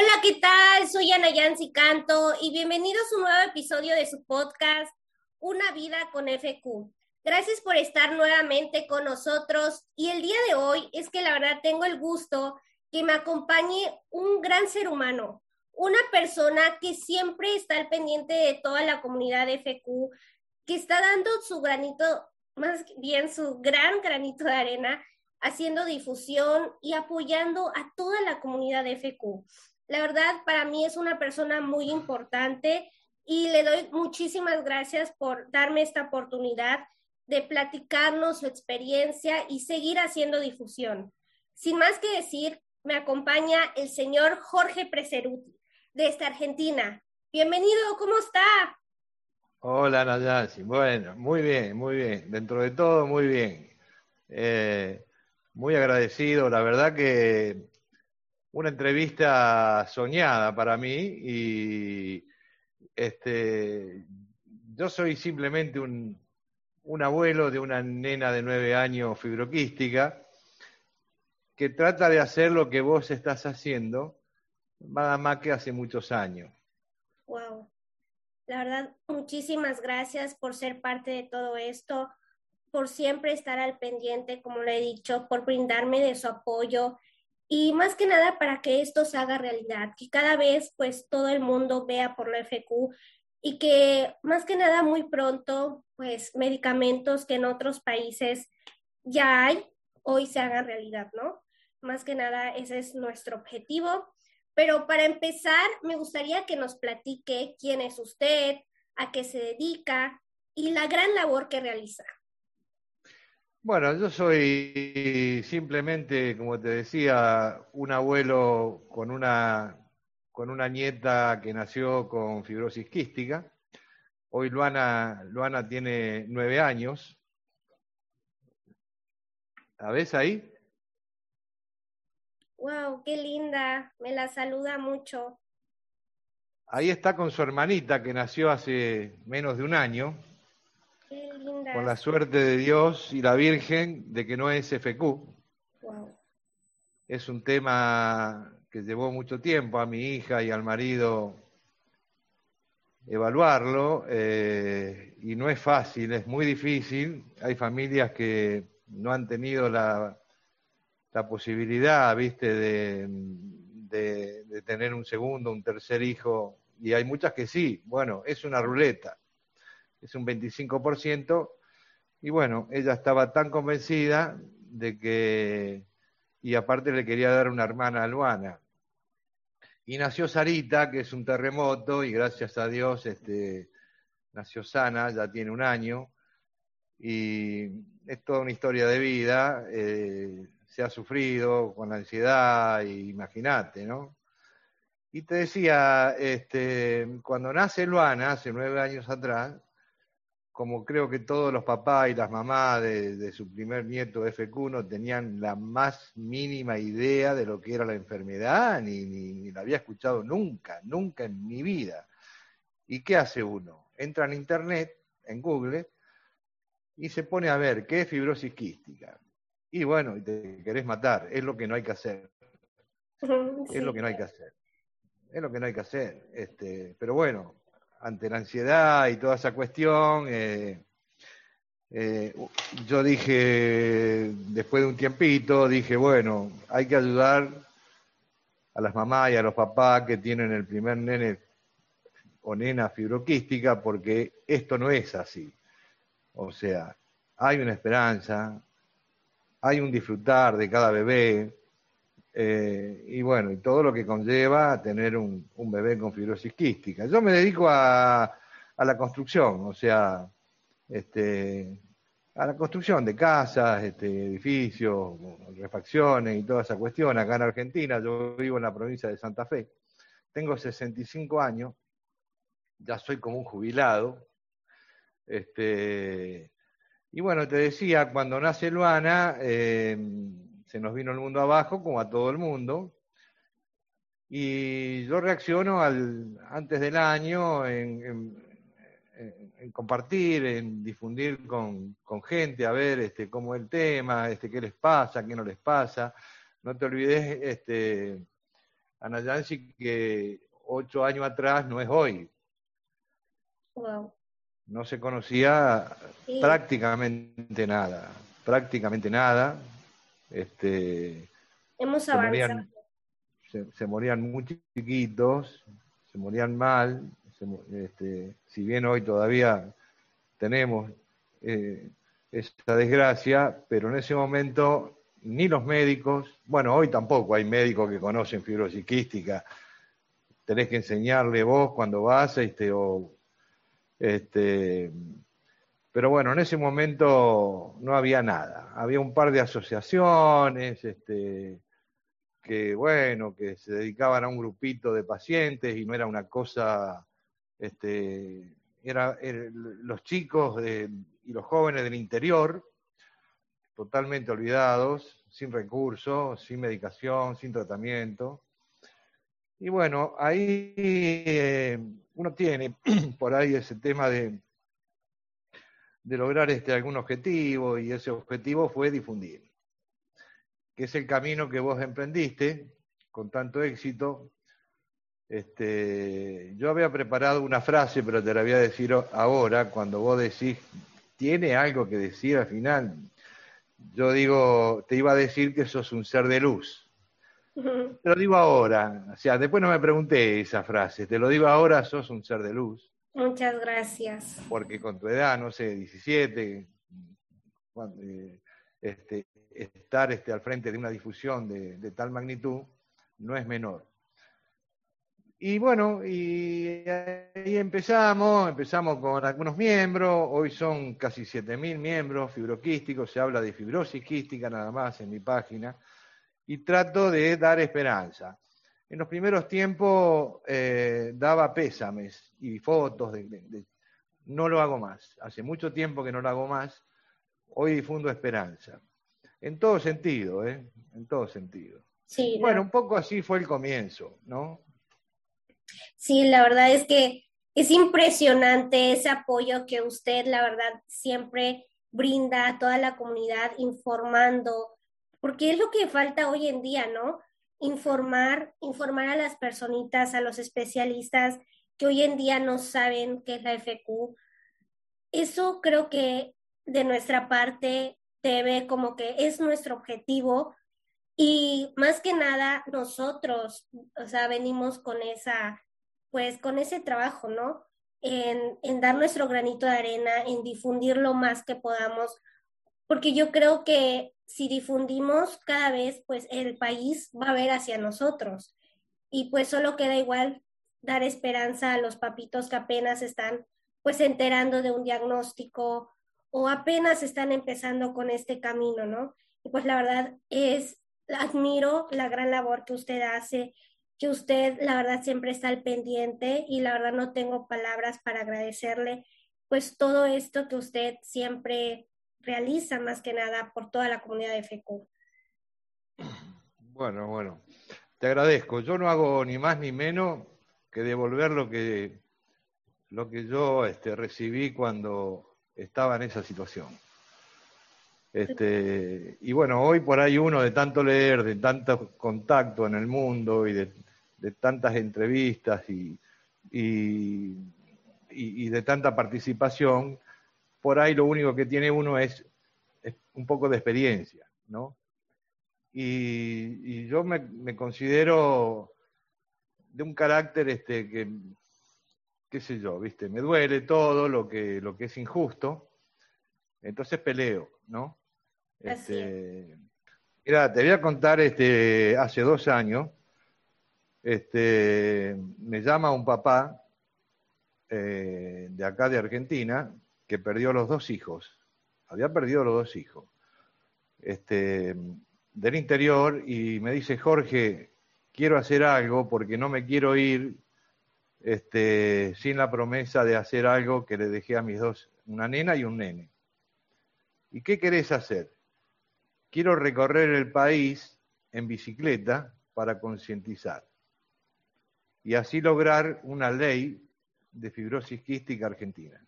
Hola, ¿qué tal? Soy Ana Yancy Canto y bienvenidos a un nuevo episodio de su podcast Una vida con FQ. Gracias por estar nuevamente con nosotros y el día de hoy es que la verdad tengo el gusto que me acompañe un gran ser humano, una persona que siempre está al pendiente de toda la comunidad de FQ, que está dando su granito, más bien su gran granito de arena, haciendo difusión y apoyando a toda la comunidad de FQ. La verdad, para mí es una persona muy importante y le doy muchísimas gracias por darme esta oportunidad de platicarnos su experiencia y seguir haciendo difusión. Sin más que decir, me acompaña el señor Jorge Preseruti, desde Argentina. Bienvenido, ¿cómo está? Hola, Nayasi. Bueno, muy bien, muy bien. Dentro de todo, muy bien. Eh, muy agradecido. La verdad que una entrevista soñada para mí y este, yo soy simplemente un, un abuelo de una nena de nueve años fibroquística que trata de hacer lo que vos estás haciendo, nada más que hace muchos años. Wow. La verdad, muchísimas gracias por ser parte de todo esto, por siempre estar al pendiente, como le he dicho, por brindarme de su apoyo y más que nada para que esto se haga realidad, que cada vez pues todo el mundo vea por la FQ y que más que nada muy pronto pues medicamentos que en otros países ya hay, hoy se hagan realidad, ¿no? Más que nada ese es nuestro objetivo. Pero para empezar, me gustaría que nos platique quién es usted, a qué se dedica y la gran labor que realiza. Bueno, yo soy simplemente, como te decía, un abuelo con una, con una nieta que nació con fibrosis quística. Hoy Luana, Luana tiene nueve años. ¿La ves ahí? Wow, qué linda. Me la saluda mucho. Ahí está con su hermanita que nació hace menos de un año. Con la suerte de Dios y la Virgen de que no es FQ. Es un tema que llevó mucho tiempo a mi hija y al marido evaluarlo eh, y no es fácil, es muy difícil. Hay familias que no han tenido la, la posibilidad, viste, de, de tener un segundo, un tercer hijo, y hay muchas que sí. Bueno, es una ruleta es un 25%, y bueno, ella estaba tan convencida de que, y aparte le quería dar una hermana a Luana. Y nació Sarita, que es un terremoto, y gracias a Dios este, nació sana, ya tiene un año, y es toda una historia de vida, eh, se ha sufrido con la ansiedad, imagínate, ¿no? Y te decía, este, cuando nace Luana, hace nueve años atrás, como creo que todos los papás y las mamás de, su primer nieto FQ no tenían la más mínima idea de lo que era la enfermedad, ni, ni, la había escuchado nunca, nunca en mi vida. ¿Y qué hace uno? Entra en internet, en Google, y se pone a ver qué es fibrosis quística. Y bueno, y te querés matar, es lo que no hay que hacer. Es lo que no hay que hacer. Es lo que no hay que hacer. Este, pero bueno, ante la ansiedad y toda esa cuestión, eh, eh, yo dije, después de un tiempito, dije, bueno, hay que ayudar a las mamás y a los papás que tienen el primer nene o nena fibroquística, porque esto no es así. O sea, hay una esperanza, hay un disfrutar de cada bebé, eh, y bueno, y todo lo que conlleva tener un, bebé con fibrosis quística. Yo me dedico a, la construcción, o sea, este, a la construcción de casas, este, edificios, refacciones y toda esa cuestión. Acá en Argentina, yo vivo en la provincia de Santa Fe, tengo 65 años, ya soy como un jubilado. Este, y bueno, te decía, cuando nace Luana, eh, se nos vino el mundo abajo, como a todo el mundo. Y yo reacciono al, antes del año en, compartir, en difundir con, gente, a ver este, cómo es el tema, este, qué les pasa, qué no les pasa. No te olvides este, Ana Yancy que ocho años atrás no es hoy. No se conocía prácticamente nada, prácticamente nada. Este, Hemos avanzado. se, morían muy chiquitos, se morían mal, este, si bien hoy todavía tenemos eh, esta desgracia, pero en ese momento ni los médicos, bueno, hoy tampoco hay médicos que conocen fibrosis quística, tenés que enseñarle vos cuando vas, este, o, este, pero bueno, en ese momento no había nada, había un par de asociaciones, este, que bueno, que se dedicaban a un grupito de pacientes y no era una cosa, este, era, los chicos y los jóvenes del interior, totalmente olvidados, sin recursos, sin medicación, sin tratamiento. Y bueno, ahí eh, uno tiene por ahí ese tema de, de lograr este, algún objetivo y ese objetivo fue difundir que es el camino que vos emprendiste con tanto éxito. Este, yo había preparado una frase, pero te la voy a decir ahora, cuando vos decís, ¿tiene algo que decir al final? Yo digo, te iba a decir que sos un ser de luz. Te lo digo ahora, o sea, después no me pregunté esa frase, te lo digo ahora, sos un ser de luz. Muchas gracias. Porque con tu edad, no sé, 17, eh, este, estar este, al frente de una difusión de, tal magnitud no es menor. Y bueno, y ahí empezamos, empezamos con algunos miembros, hoy son casi 7.000 miembros fibroquísticos, se habla de fibrosis quística nada más en mi página, y trato de dar esperanza. En los primeros tiempos eh, daba pésames y fotos, no lo hago más, hace mucho tiempo que no lo hago más, hoy difundo esperanza. En todo sentido, ¿eh? En todo sentido. Sí. Bueno, un poco así fue el comienzo, ¿no? Sí, la verdad es que es impresionante ese apoyo que usted, la verdad, siempre brinda a toda la comunidad informando, porque es lo que falta hoy en día, ¿no? Informar, informar a las personitas, a los especialistas que hoy en día no saben qué es la FQ. Eso creo que de nuestra parte debe como que es nuestro objetivo y más que nada nosotros, o sea, venimos con esa, pues con ese trabajo, ¿no? En, en dar nuestro granito de arena, en difundir lo más que podamos, porque yo creo que si difundimos cada vez, pues el país va a ver hacia nosotros. Y pues solo queda igual dar esperanza a los papitos que apenas están pues enterando de un diagnóstico o apenas están empezando con este camino, ¿no? Y pues la verdad es, admiro la gran labor que usted hace, que usted la verdad siempre está al pendiente y la verdad no tengo palabras para agradecerle pues todo esto que usted siempre realiza más que nada por toda la comunidad de FECU. Bueno, bueno, te agradezco. Yo no hago ni más ni menos que devolver lo que, lo que yo este, recibí cuando estaba en esa situación. Este, y bueno, hoy por ahí uno de tanto leer, de tanto contacto en el mundo y de, tantas entrevistas y, y, de tanta participación, por ahí lo único que tiene uno es, un poco de experiencia, ¿no? Y, yo me, considero de un carácter este, que, qué sé yo, ¿viste? Me duele todo lo que, lo que es injusto, entonces peleo, ¿no? Este, mira, te voy a contar, este, hace dos años, este, me llama un papá eh, de acá de Argentina que perdió los dos hijos, había perdido los dos hijos, este, del interior y me dice, Jorge, quiero hacer algo porque no me quiero ir este, sin la promesa de hacer algo que le dejé a mis dos, una nena y un nene. ¿Y qué querés hacer? Quiero recorrer el país en bicicleta para concientizar y así lograr una ley de fibrosis quística argentina.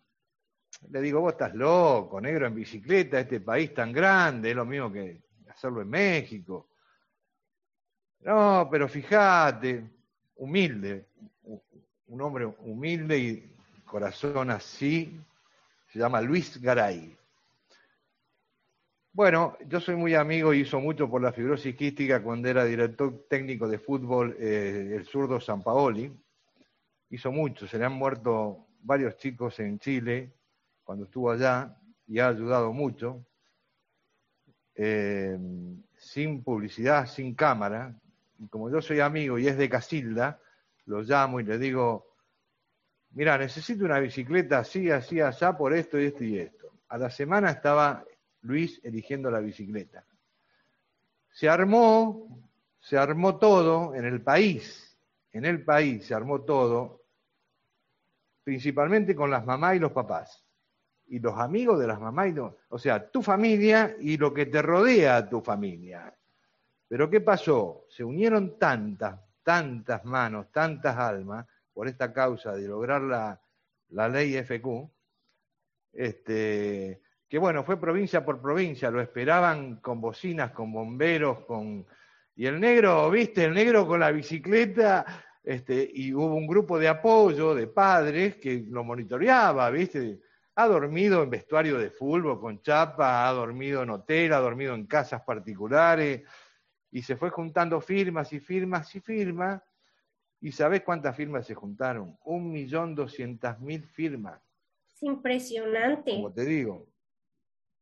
Le digo, vos estás loco, negro en bicicleta, este país tan grande, es lo mismo que hacerlo en México. No, pero fíjate, humilde, un hombre humilde y corazón así, se llama Luis Garay. Bueno, yo soy muy amigo y hizo mucho por la fibrosis quística cuando era director técnico de fútbol eh, el zurdo San Paoli. Hizo mucho, se le han muerto varios chicos en Chile cuando estuvo allá y ha ayudado mucho. Eh, sin publicidad, sin cámara. Y como yo soy amigo y es de Casilda, lo llamo y le digo, mira, necesito una bicicleta así, así, así, por esto y esto y esto. A la semana estaba Luis eligiendo la bicicleta. Se armó, se armó todo en el país, en el país se armó todo, principalmente con las mamás y los papás, y los amigos de las mamás, y o sea, tu familia y lo que te rodea a tu familia. Pero ¿qué pasó? Se unieron tantas, tantas manos, tantas almas por esta causa de lograr la, la ley FQ, este, que bueno, fue provincia por provincia, lo esperaban con bocinas, con bomberos, con... Y el negro, viste, el negro con la bicicleta, este, y hubo un grupo de apoyo de padres que lo monitoreaba, viste, ha dormido en vestuario de fútbol con chapa, ha dormido en hotel, ha dormido en casas particulares, y se fue juntando firmas y firmas y firmas, y ¿sabés cuántas firmas se juntaron? Un millón doscientas mil firmas. Es impresionante. Como te digo,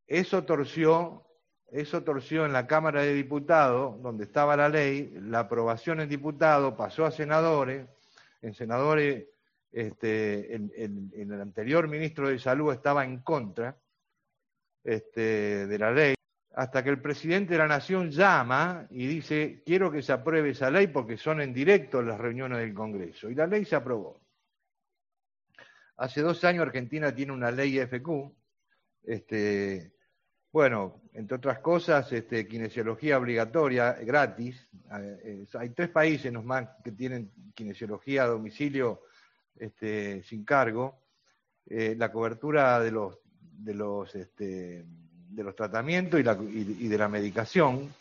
eso torció, eso torció en la Cámara de Diputados, donde estaba la ley, la aprobación en diputados pasó a senadores, en senadores, este, el anterior ministro de Salud estaba en contra este, de la ley, hasta que el presidente de la Nación llama y dice, quiero que se apruebe esa ley porque son en directo las reuniones del Congreso. Y la ley se aprobó. Hace dos años Argentina tiene una ley FQ, este, bueno, entre otras cosas, este, kinesiología obligatoria, gratis. Eh, hay tres países nomás que tienen kinesiología a domicilio este, sin cargo. Eh, la cobertura de los, de los, este, de los tratamientos y, de la medicación.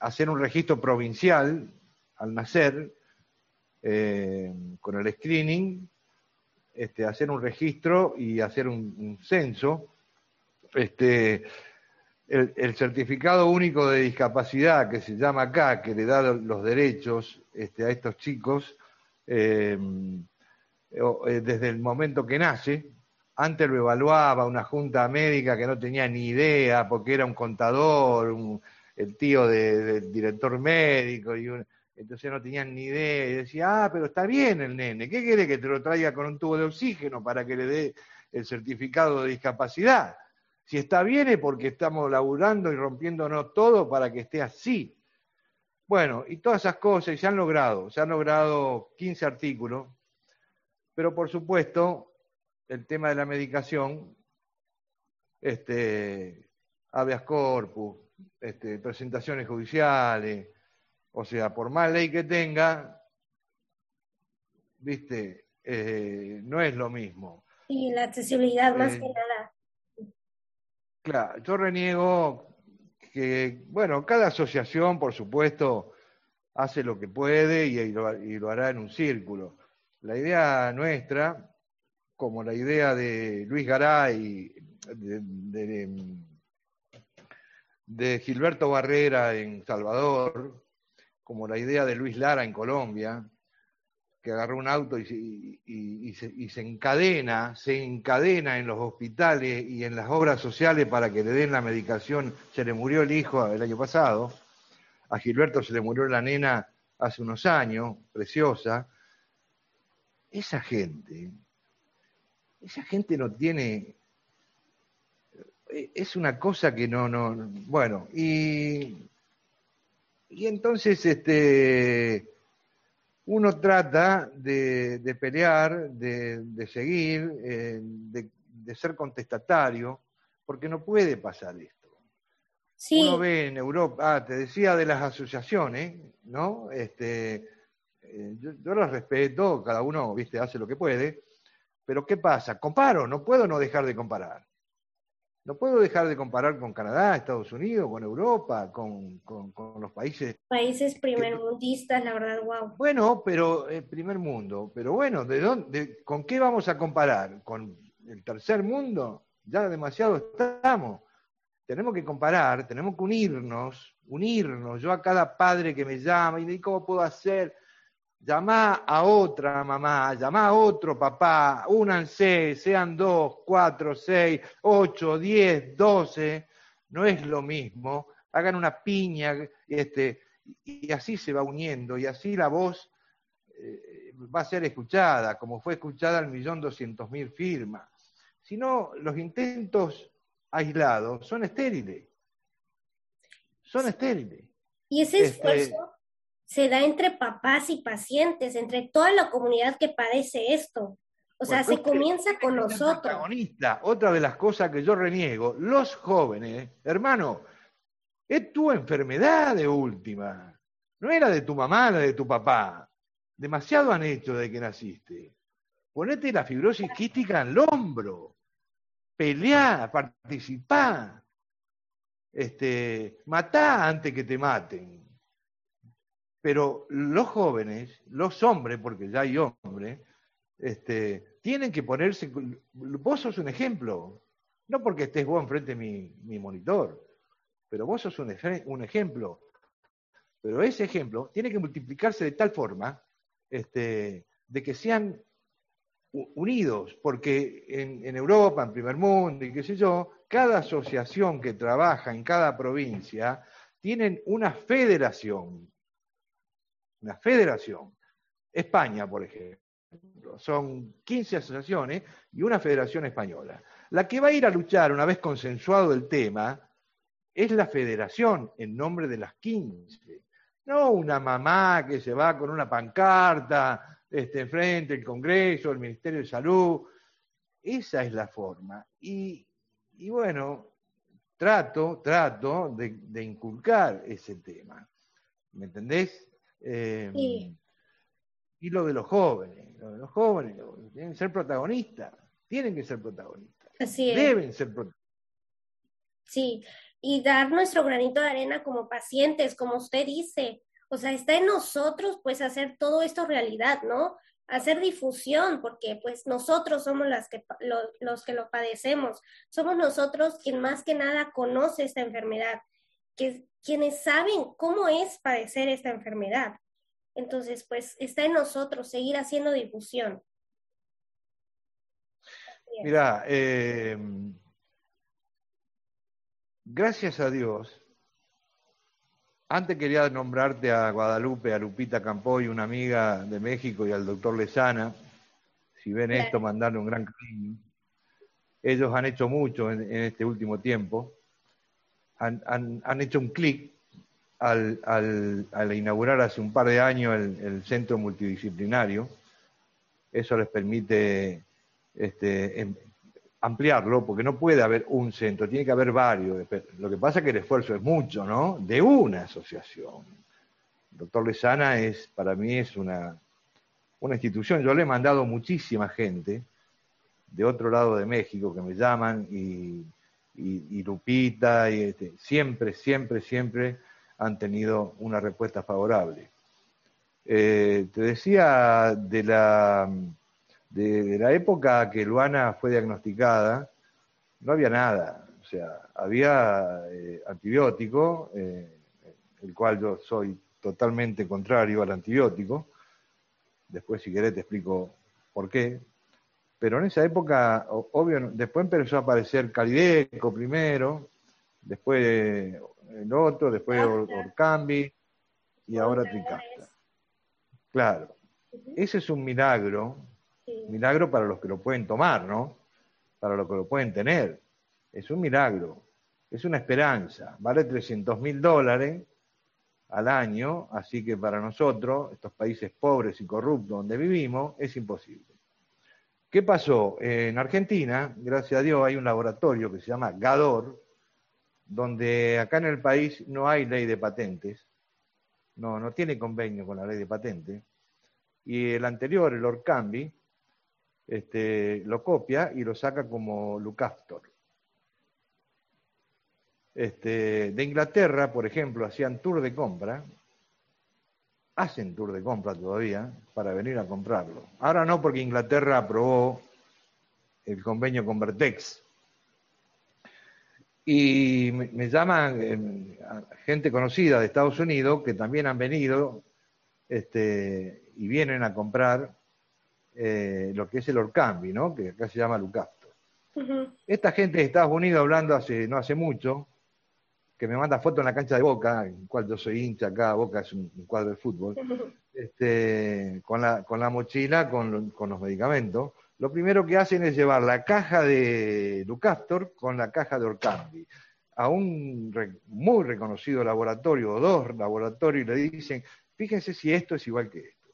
hacer un registro provincial al nacer eh, con el screening este, hacer un registro y hacer un, censo. Este, el, certificado único de discapacidad que se llama acá, que le da los derechos este, a estos chicos eh, eh, desde el momento que nace. Antes lo evaluaba una junta médica que no tenía ni idea porque era un contador, el tío del director médico y un, entonces no tenían ni idea y decía, ah, pero está bien el nene, ¿qué quiere que te lo traiga con un tubo de oxígeno para que le dé el certificado de discapacidad? Si está bien es porque estamos laburando y rompiéndonos todo para que esté así. Bueno, y todas esas cosas, y se han logrado, se han logrado 15 artículos, pero por supuesto, el tema de la medicación, este, habeas corpus, este, presentaciones judiciales, o sea, por más ley que tenga, viste, eh, no es lo mismo. Y la accesibilidad más eh, que nada. Claro, yo reniego que, bueno, cada asociación, por supuesto, hace lo que puede y, lo, hará en un círculo. La idea nuestra, como la idea de Luis Garay, de, de Gilberto Barrera en Salvador, como la idea de Luis Lara en Colombia, que agarró un auto y, se, encadena, se encadena en los hospitales y en las obras sociales para que le den la medicación. Se le murió el hijo el año pasado, a Gilberto se le murió la nena hace unos años, preciosa. Esa gente, esa gente no tiene, es una cosa que no, no, bueno, y y entonces este, uno trata de, pelear, de, seguir, eh, de, ser contestatario, porque no puede pasar esto. Uno ve en Europa, ah, te decía de las asociaciones, ¿no? Este, eh, yo, yo las respeto, cada uno, viste, hace lo que puede, pero ¿qué pasa? Comparo, no puedo no dejar de comparar. No puedo dejar de comparar con Canadá, Estados Unidos, con Europa, con, los países... Países primermundistas, la verdad, wow. Bueno, pero el primer mundo. Pero bueno, ¿de dónde, ¿con qué vamos a comparar? ¿Con el tercer mundo? Ya demasiado estamos. Tenemos que comparar, tenemos que unirnos, unirnos. Yo a cada padre que me llama y digo, ¿cómo puedo hacer? Llamá a otra mamá, llamá a otro papá, únanse, sean dos, cuatro, seis, ocho, diez, doce, no es lo mismo, hagan una piña, este, y así se va uniendo, y así la voz eh, va a ser escuchada, como fue escuchada el millón doscientos mil firmas. Si no, los intentos aislados son estériles. Son estériles. Y ese este, esfuerzo se da entre papás y pacientes, entre toda la comunidad que padece esto. O sea, se comienza con nosotros. Protagonista, otra de las cosas que yo reniego, los jóvenes, hermano, es tu enfermedad de última. No era de tu mamá, la de tu papá. Demasiado han hecho de que naciste. Ponete la fibrosis quística en el hombro. Peleá, participá. Este, matá antes que te maten. Pero los jóvenes, los hombres, porque ya hay hombres, este, tienen que ponerse. Vos sos un ejemplo, no porque estés vos enfrente de mi, monitor, pero vos sos un, ejemplo. Pero ese ejemplo tiene que multiplicarse de tal forma este, de que sean unidos, porque en, en, Europa, en primer mundo y qué sé yo, cada asociación que trabaja en cada provincia tienen una federación una federación. España, por ejemplo, son 15 asociaciones y una federación española. La que va a ir a luchar una vez consensuado el tema es la federación en nombre de las 15. No una mamá que se va con una pancarta este, enfrente del Congreso, el Ministerio de Salud. Esa es la forma. Y, bueno, trato, trato de inculcar ese tema. ¿Me entendés? Em, y lo de los jóvenes, los jóvenes tienen que ser protagonistas, tienen que ser protagonistas. Deben ser protagonistas. Sí, y dar nuestro granito de arena como pacientes, como usted dice. O sea, está en nosotros pues hacer todo esto realidad, ¿no? Hacer difusión, porque pues nosotros somos las que, los que lo padecemos. Somos nosotros quien más que nada conoce esta enfermedad que quienes saben cómo es padecer esta enfermedad. Entonces, pues está en nosotros seguir haciendo difusión. Mira, eh, gracias a Dios, antes quería nombrarte a Guadalupe, a Lupita Campoy, una amiga de México, y al doctor Lezana. Si ven esto, mandarle un gran cariño. Ellos han hecho mucho en este último tiempo han, hecho un clic al, inaugurar hace un par de años el, centro multidisciplinario. Eso les permite este, em, ampliarlo, porque no puede haber un centro, tiene que haber varios. Lo que pasa es que el esfuerzo es mucho, ¿no? De una asociación. El doctor Lezana es, para mí, es una, una institución. Yo le he mandado muchísima gente de otro lado de México que me llaman y y, Lupita, y este, siempre, siempre, siempre han tenido una respuesta favorable. Eh, te decía de la, de, la época que Luana fue diagnosticada, no había nada, o sea, había eh, antibiótico, eh, el cual yo soy totalmente contrario al antibiótico, después si querés te explico por qué, pero en esa época, obvio, después empezó a aparecer Calideco primero, después el otro, después Orcambi y ahora Tricasta. Claro, ese es un milagro, milagro para los que lo pueden tomar, ¿no? Para los que lo pueden tener. Es un milagro, es una esperanza, vale 300 mil dólares al año, así que para nosotros, estos países pobres y corruptos donde vivimos, es imposible. ¿Qué pasó? En Argentina, gracias a Dios, hay un laboratorio que se llama GADOR, donde acá en el país no hay ley de patentes, no, no tiene convenio con la ley de patentes, y el anterior, el Orcambi, este, lo copia y lo saca como Lucastor. Este, de Inglaterra, por ejemplo, hacían tour de compra, hacen tour de compra todavía para venir a comprarlo. Ahora no, porque Inglaterra aprobó el convenio con Vertex. Y me, llaman eh, gente conocida de Estados Unidos que también han venido este, y vienen a comprar eh, lo que es el Orcambi, ¿no? que acá se llama Lucapto. Esta gente de Estados Unidos hablando hace, no hace mucho, que me manda fotos en la cancha de Boca, en cual yo soy hincha acá, Boca es un, cuadro de fútbol, este, con, la, con la mochila, con, con, los medicamentos, lo primero que hacen es llevar la caja de Lucastor con la caja de Orcambi a un muy reconocido laboratorio, o dos laboratorios, y le dicen, fíjense si esto es igual que esto.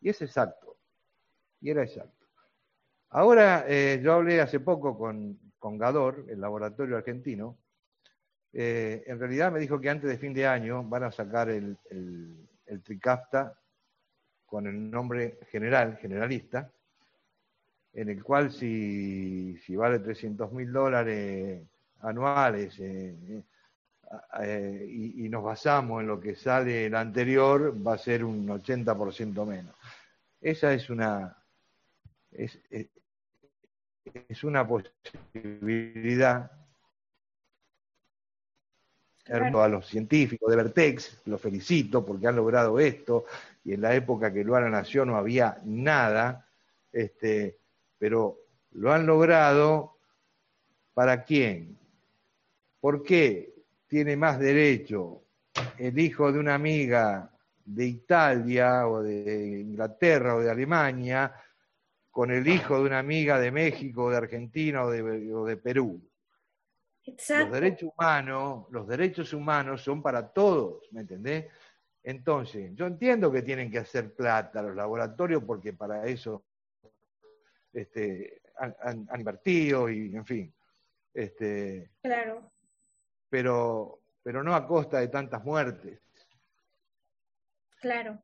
Y es exacto. Y era exacto. Ahora, eh, yo hablé hace poco con, con Gador, el laboratorio argentino, eh, en realidad me dijo que antes de fin de año van a sacar el, el, Tricafta con el nombre general, generalista, en el cual si, vale 300 mil dólares anuales eh, eh, y, nos basamos en lo que sale el anterior, va a ser un 80% menos. Esa es una, es, es una posibilidad a los científicos de Vertex, los felicito porque han logrado esto, y en la época que Luana nació no había nada, este, pero lo han logrado para quién? ¿Por qué tiene más derecho el hijo de una amiga de Italia o de Inglaterra o de Alemania con el hijo de una amiga de México, o de Argentina o de Perú? Los derechos humanos, los derechos humanos son para todos, ¿me entendés? Entonces, yo entiendo que tienen que hacer plata los laboratorios porque para eso este, han, invertido y, en fin. Este, claro. Pero, pero no a costa de tantas muertes. Claro.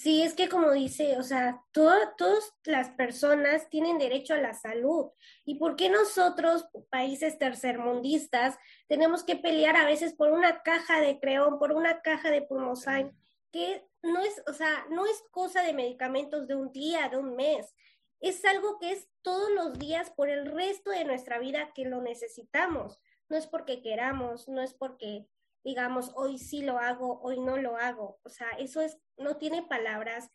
Sí, es que como dice, o sea, todas las personas tienen derecho a la salud. ¿Y por qué nosotros, países tercermundistas, tenemos que pelear a veces por una caja de creón, por una caja de pulmosain, que no es, o sea, no es cosa de medicamentos de un día, de un mes. Es algo que es todos los días por el resto de nuestra vida que lo necesitamos. No es porque queramos, no es porque digamos, hoy sí lo hago, hoy no lo hago. O sea, eso es, no tiene palabras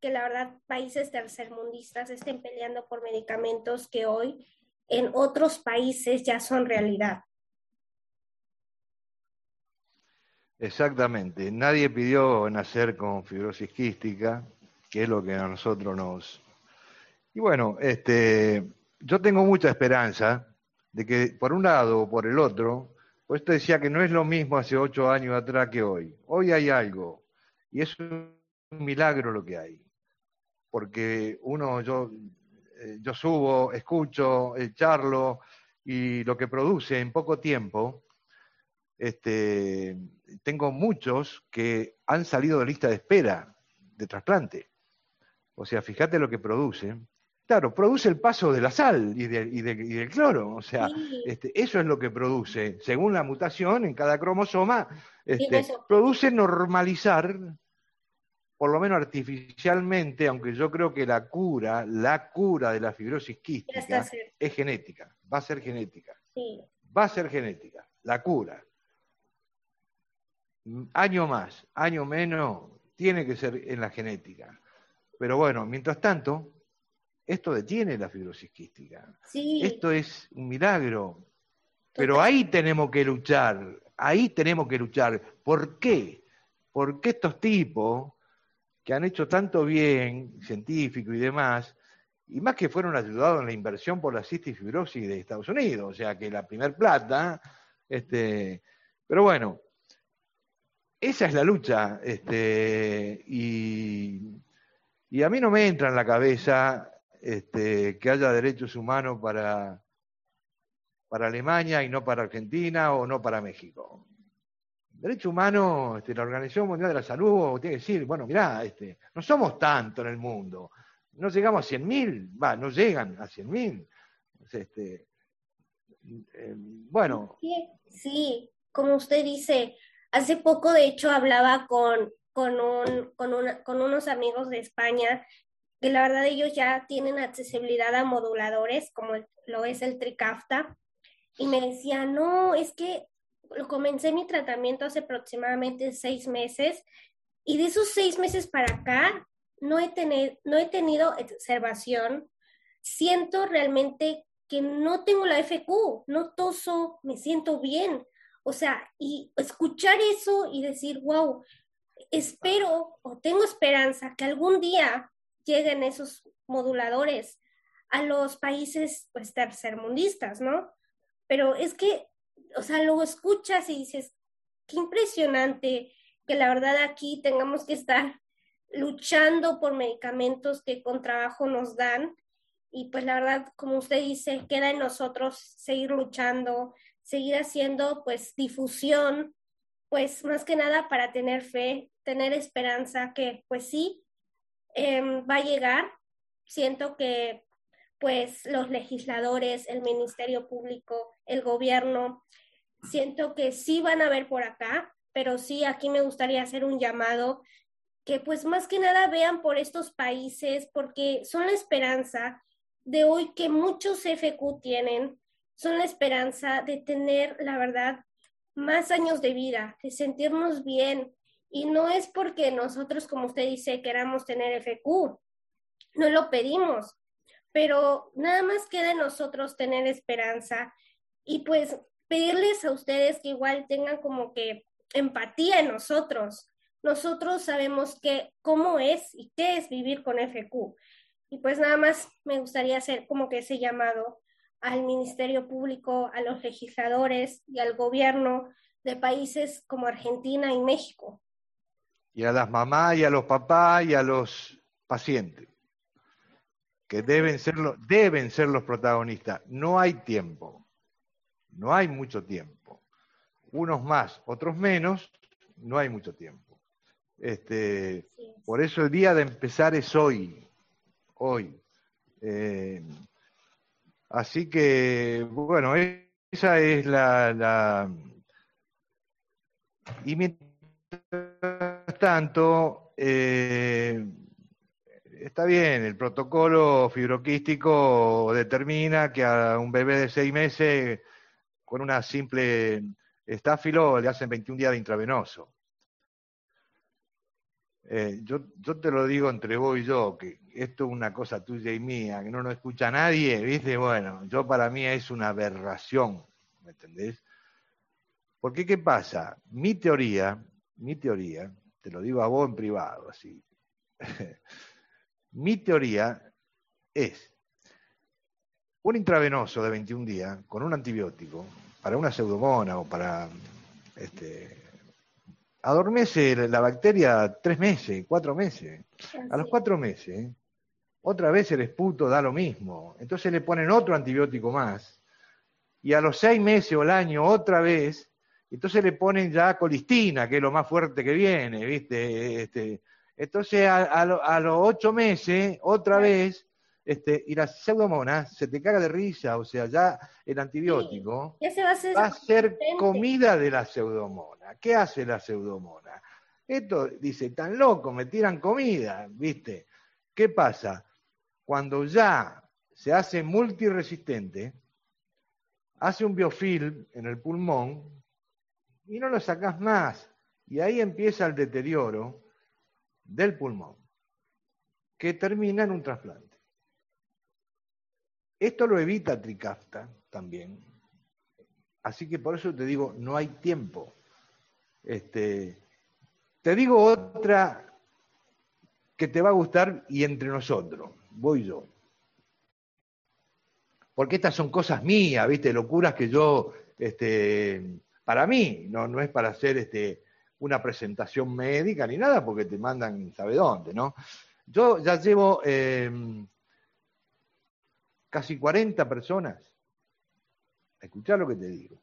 que la verdad países tercermundistas estén peleando por medicamentos que hoy en otros países ya son realidad. Exactamente. Nadie pidió nacer con fibrosis quística, que es lo que a nosotros nos... Y bueno, este, yo tengo mucha esperanza de que por un lado o por el otro por esto decía que no es lo mismo hace ocho años atrás que hoy. Hoy hay algo. Y es un milagro lo que hay. Porque uno, yo, eh, yo subo, escucho, charlo, y lo que produce en poco tiempo, este, tengo muchos que han salido de lista de espera de trasplante. O sea, fíjate lo que produce. Claro, produce el paso de la sal y, del cloro, o sea, este, eso es lo que produce, según la mutación en cada cromosoma, este, produce normalizar, por lo menos artificialmente, aunque yo creo que la cura, la cura de la fibrosis quística es genética, va a ser genética, va a ser genética, la cura. Año más, año menos, tiene que ser en la genética. Pero bueno, mientras tanto, esto detiene la fibrosis quística. Esto es un milagro. Pero ahí tenemos que luchar, ahí tenemos que luchar. ¿Por qué? Porque estos tipos que han hecho tanto bien, científico y demás, y más que fueron ayudados en la inversión por la cistifibrosis de Estados Unidos, o sea que la primer plata, este, pero bueno, esa es la lucha, este, y, y a mí no me entra en la cabeza este, que haya derechos humanos para, para Alemania y no para Argentina o no para México. Derecho humano, este, la Organización Mundial de la Salud tiene que decir, bueno, mirá, este, no somos tanto en el mundo, no llegamos a 100.000, va, no llegan a 100.000. Este, eh, bueno. Sí, como usted dice, hace poco de hecho hablaba con, con, un, con, con unos amigos de España que la verdad ellos ya tienen accesibilidad a moduladores como lo es el Tricafta y me decía, no, es que comencé mi tratamiento hace aproximadamente seis meses y de esos seis meses para acá no he, no he tenido observación. Siento realmente que no tengo la FQ, no toso, me siento bien. O sea, y escuchar eso y decir, wow, espero o tengo esperanza que algún día lleguen esos moduladores a los países pues tercermundistas, ¿no? Pero es que, o sea, luego escuchas y dices, qué impresionante que la verdad aquí tengamos que estar luchando por medicamentos que con trabajo nos dan. Y pues la verdad, como usted dice, queda en nosotros seguir luchando, seguir haciendo pues difusión, pues más que nada para tener fe, tener esperanza que pues sí, em, va a llegar. Siento que pues los legisladores, el Ministerio Público, el gobierno, siento que sí van a ver por acá, pero sí aquí me gustaría hacer un llamado que pues más que nada vean por estos países porque son la esperanza de hoy que muchos FQ tienen, son la esperanza de tener, la verdad, más años de vida, de sentirnos bien. Y no es porque nosotros, como usted dice, queramos tener FQ, no lo pedimos, pero nada más queda nosotros tener esperanza y pues pedirles a ustedes que igual tengan como que empatía en nosotros, nosotros sabemos que cómo es y qué es vivir con FQ. Y pues nada más me gustaría hacer como que ese llamado al Ministerio Público, a los legisladores y al gobierno de países como Argentina y México. Y a las mamás y a los papás y a los pacientes, que deben ser, deben ser los protagonistas. No hay tiempo, no hay mucho tiempo. Unos más, otros menos, no hay mucho tiempo. Este, por eso el día de empezar es hoy, hoy. Eh, así que, bueno, esa es la, Y mientras tanto, eh, está bien, el protocolo fibroquístico determina que a un bebé de seis meses con una simple estáfilo le hacen 21 días de intravenoso. Eh, yo, te lo digo entre vos y yo, que esto es una cosa tuya y mía, que no nos escucha nadie, ¿viste? Bueno, yo para mí es una aberración, ¿me entendés? Porque ¿qué pasa? Mi teoría, mi teoría, te lo digo a vos en privado, así, mi teoría es un intravenoso de 21 días con un antibiótico para una pseudomona o para este, adormece la bacteria tres meses, cuatro meses. A los cuatro meses, otra vez el esputo da lo mismo. Entonces le ponen otro antibiótico más. Y a los seis meses o el año, otra vez, entonces le ponen ya colistina, que es lo más fuerte que viene, ¿viste? Este, entonces a, los ocho meses, otra vez, este, y la pseudomonas se te caga de risa, o sea, ya el antibiótico va, a ser comida de la pseudomona. ¿Qué hace la pseudomona? Esto dice, tan loco, me tiran comida, ¿viste? ¿Qué pasa? Cuando ya se hace multiresistente, hace un biofilm en el pulmón y no lo sacas más. Y ahí empieza el deterioro del pulmón, que termina en un trasplante. Esto lo evita Tricafta también. Así que por eso te digo, no hay tiempo. Este, te digo otra que te va a gustar y entre nosotros, voy yo. Porque estas son cosas mías, ¿viste? Locuras que yo, este, para mí, no, no es para hacer este, una presentación médica ni nada, porque te mandan, ¿sabe dónde, no? Yo ya llevo eh, casi 40 personas, escuchá lo que te digo,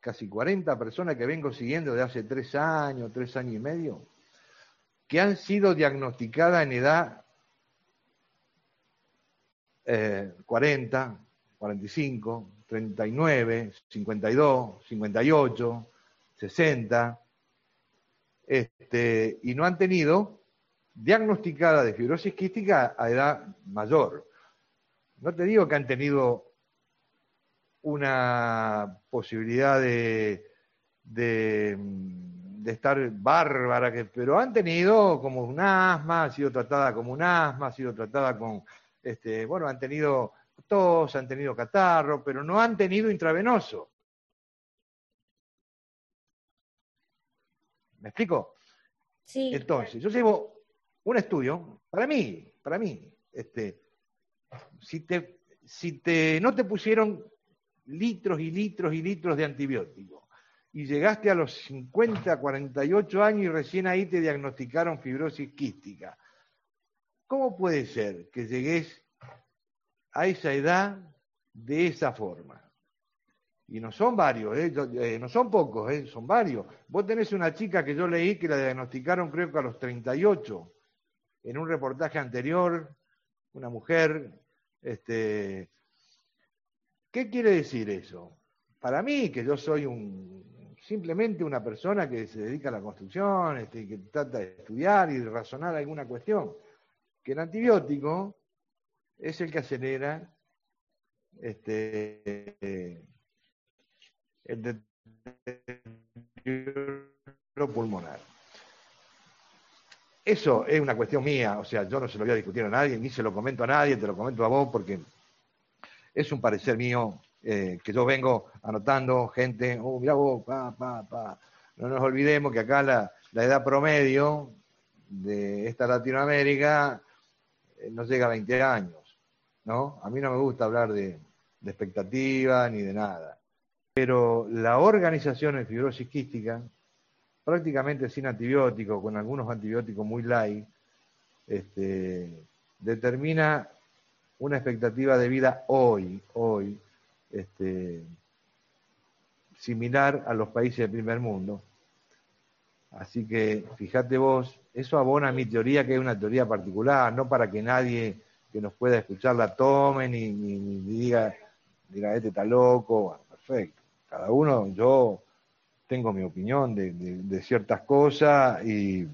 casi 40 personas que vengo siguiendo de hace tres años, tres años y medio, que han sido diagnosticadas en edad 40, 45, 39, 52, 58, 60, este, y no han tenido diagnosticada de fibrosis quística a edad mayor. No te digo que han tenido una posibilidad de, de, estar bárbara, pero han tenido como un asma, ha sido tratada como un asma, ha sido tratada con, este, bueno, han tenido tos, han tenido catarro, pero no han tenido intravenoso. ¿Me explico? Sí. Entonces, yo llevo un estudio, para mí, para mí, este, si te, si te, no te pusieron litros y litros y litros de antibióticos y llegaste a los 50, 48 años y recién ahí te diagnosticaron fibrosis quística, ¿cómo puede ser que llegues a esa edad de esa forma? Y no son varios, ¿eh? Eh, no son pocos, ¿eh? son varios. Vos tenés una chica que yo leí que la diagnosticaron creo que a los 38, en un reportaje anterior, una mujer. Este... ¿Qué quiere decir eso? Para mí, que yo soy un, simplemente una persona que se dedica a la construcción, este, que trata de estudiar y de razonar alguna cuestión, que el antibiótico es el que acelera este, el deterioro pulmonar. Eso es una cuestión mía, o sea, yo no se lo voy a discutir a nadie, ni se lo comento a nadie, te lo comento a vos porque es un parecer mío eh, que yo vengo anotando, gente, oh, mira vos, pa, pa, pa. No nos olvidemos que acá la, edad promedio de esta Latinoamérica eh, no llega a 20 años, ¿no? A mí no me gusta hablar de, de expectativa ni de nada pero la organización en fibrosis quística, prácticamente sin antibióticos, con algunos antibióticos muy light, este, determina una expectativa de vida hoy, hoy, este, similar a los países del primer mundo. Así que fíjate vos, eso abona mi teoría, que es una teoría particular, no para que nadie que nos pueda escuchar la tome ni, ni diga, diga, este está loco, bueno, perfecto cada uno, yo tengo mi opinión de, ciertas cosas y,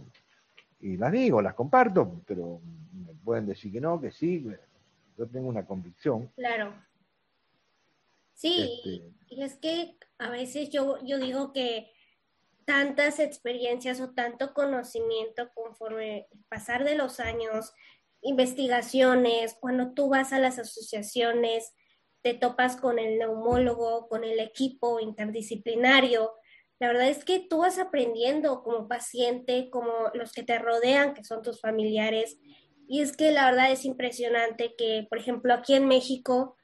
las digo, las comparto, pero me pueden decir que no, que sí, yo tengo una convicción. Claro. Sí, este, y es que a veces yo, yo digo que tantas experiencias o tanto conocimiento conforme pasar de los años, investigaciones, cuando tú vas a las asociaciones, te topas con el neumólogo, con el equipo interdisciplinario. La verdad es que tú vas aprendiendo como paciente, como los que te rodean, que son tus familiares. Y es que la verdad es impresionante que, por ejemplo, aquí en México,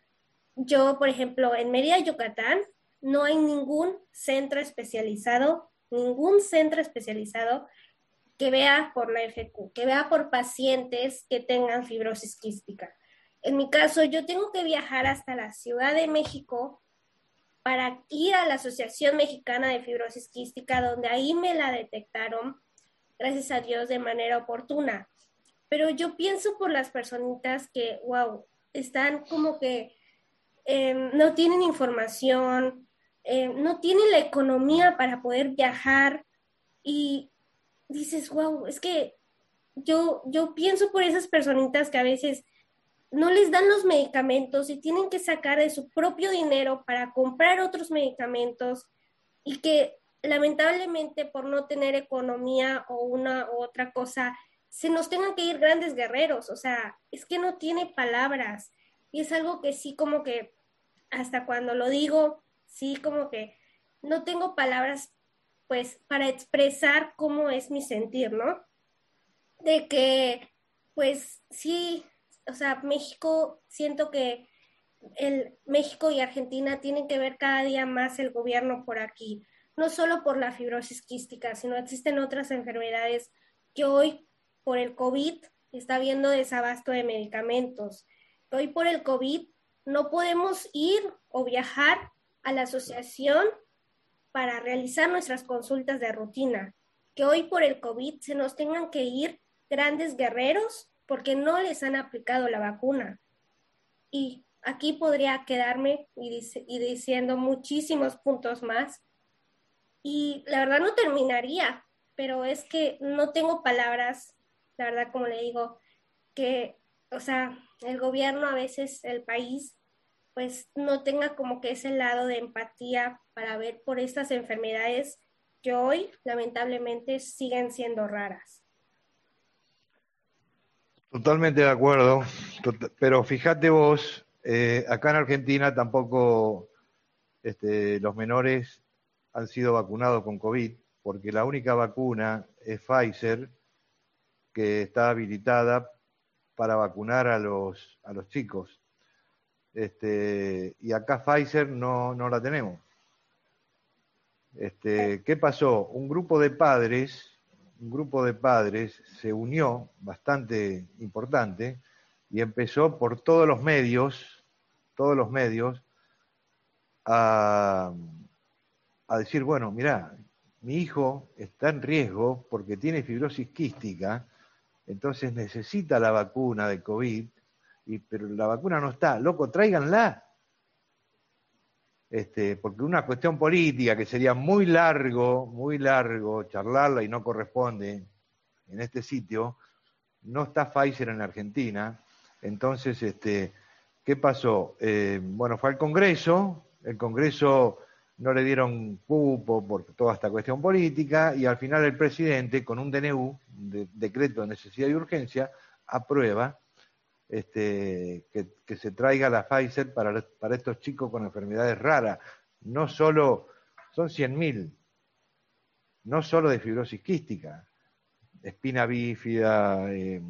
yo, por ejemplo, en Mérida, Yucatán, no hay ningún centro especializado, ningún centro especializado que vea por la FQ, que vea por pacientes que tengan fibrosis quística. En mi caso, yo tengo que viajar hasta la Ciudad de México para ir a la Asociación Mexicana de Fibrosis Quística, donde ahí me la detectaron, gracias a Dios, de manera oportuna. Pero yo pienso por las personitas que, wow, están como que em, no tienen información, em, no tienen la economía para poder viajar y dices, wow, es que yo, yo pienso por esas personitas que a veces no les dan los medicamentos y tienen que sacar de su propio dinero para comprar otros medicamentos y que lamentablemente por no tener economía o una u otra cosa, se nos tengan que ir grandes guerreros, o sea, es que no tiene palabras. Y es algo que sí como que hasta cuando lo digo, sí como que no tengo palabras pues para expresar cómo es mi sentir, ¿no? De que pues sí, o sea, México, siento que el México y Argentina tienen que ver cada día más el gobierno por aquí, no solo por la fibrosis quística, sino existen otras enfermedades que hoy por el COVID está habiendo desabasto de medicamentos. Hoy por el COVID no podemos ir o viajar a la asociación para realizar nuestras consultas de rutina. Que hoy por el COVID se nos tengan que ir grandes guerreros porque no les han aplicado la vacuna. Y aquí podría quedarme y, diciendo muchísimos puntos más, y la verdad no terminaría, pero es que no tengo palabras, la verdad como le digo, que, o sea, el gobierno a veces, el país, pues no tenga como que ese lado de empatía para ver por estas enfermedades que hoy lamentablemente siguen siendo raras. Totalmente de acuerdo, pero fíjate vos, eh, acá en Argentina tampoco este, los menores han sido vacunados con COVID, porque la única vacuna es Pfizer, que está habilitada para vacunar a los, a los chicos. Este, y acá Pfizer no, no la tenemos. Este, ¿Qué pasó? Un grupo de padres, un grupo de padres se unió, bastante importante, y empezó por todos los medios, todos los medios, a, a decir, bueno, mira, mi hijo está en riesgo porque tiene fibrosis quística, entonces necesita la vacuna de COVID, y, pero la vacuna no está. Loco, tráiganla. Este, porque una cuestión política que sería muy largo, muy largo charlarla y no corresponde en este sitio, no está Pfizer en Argentina. Entonces, este, ¿qué pasó? Eh, bueno, fue al Congreso, el Congreso no le dieron cupo por toda esta cuestión política y al final el presidente, con un DNU, de, decreto de necesidad y urgencia, aprueba este, que, se traiga la Pfizer para, para estos chicos con enfermedades raras. No solo, son 100.000, no solo de fibrosis quística, espina bífida, eh,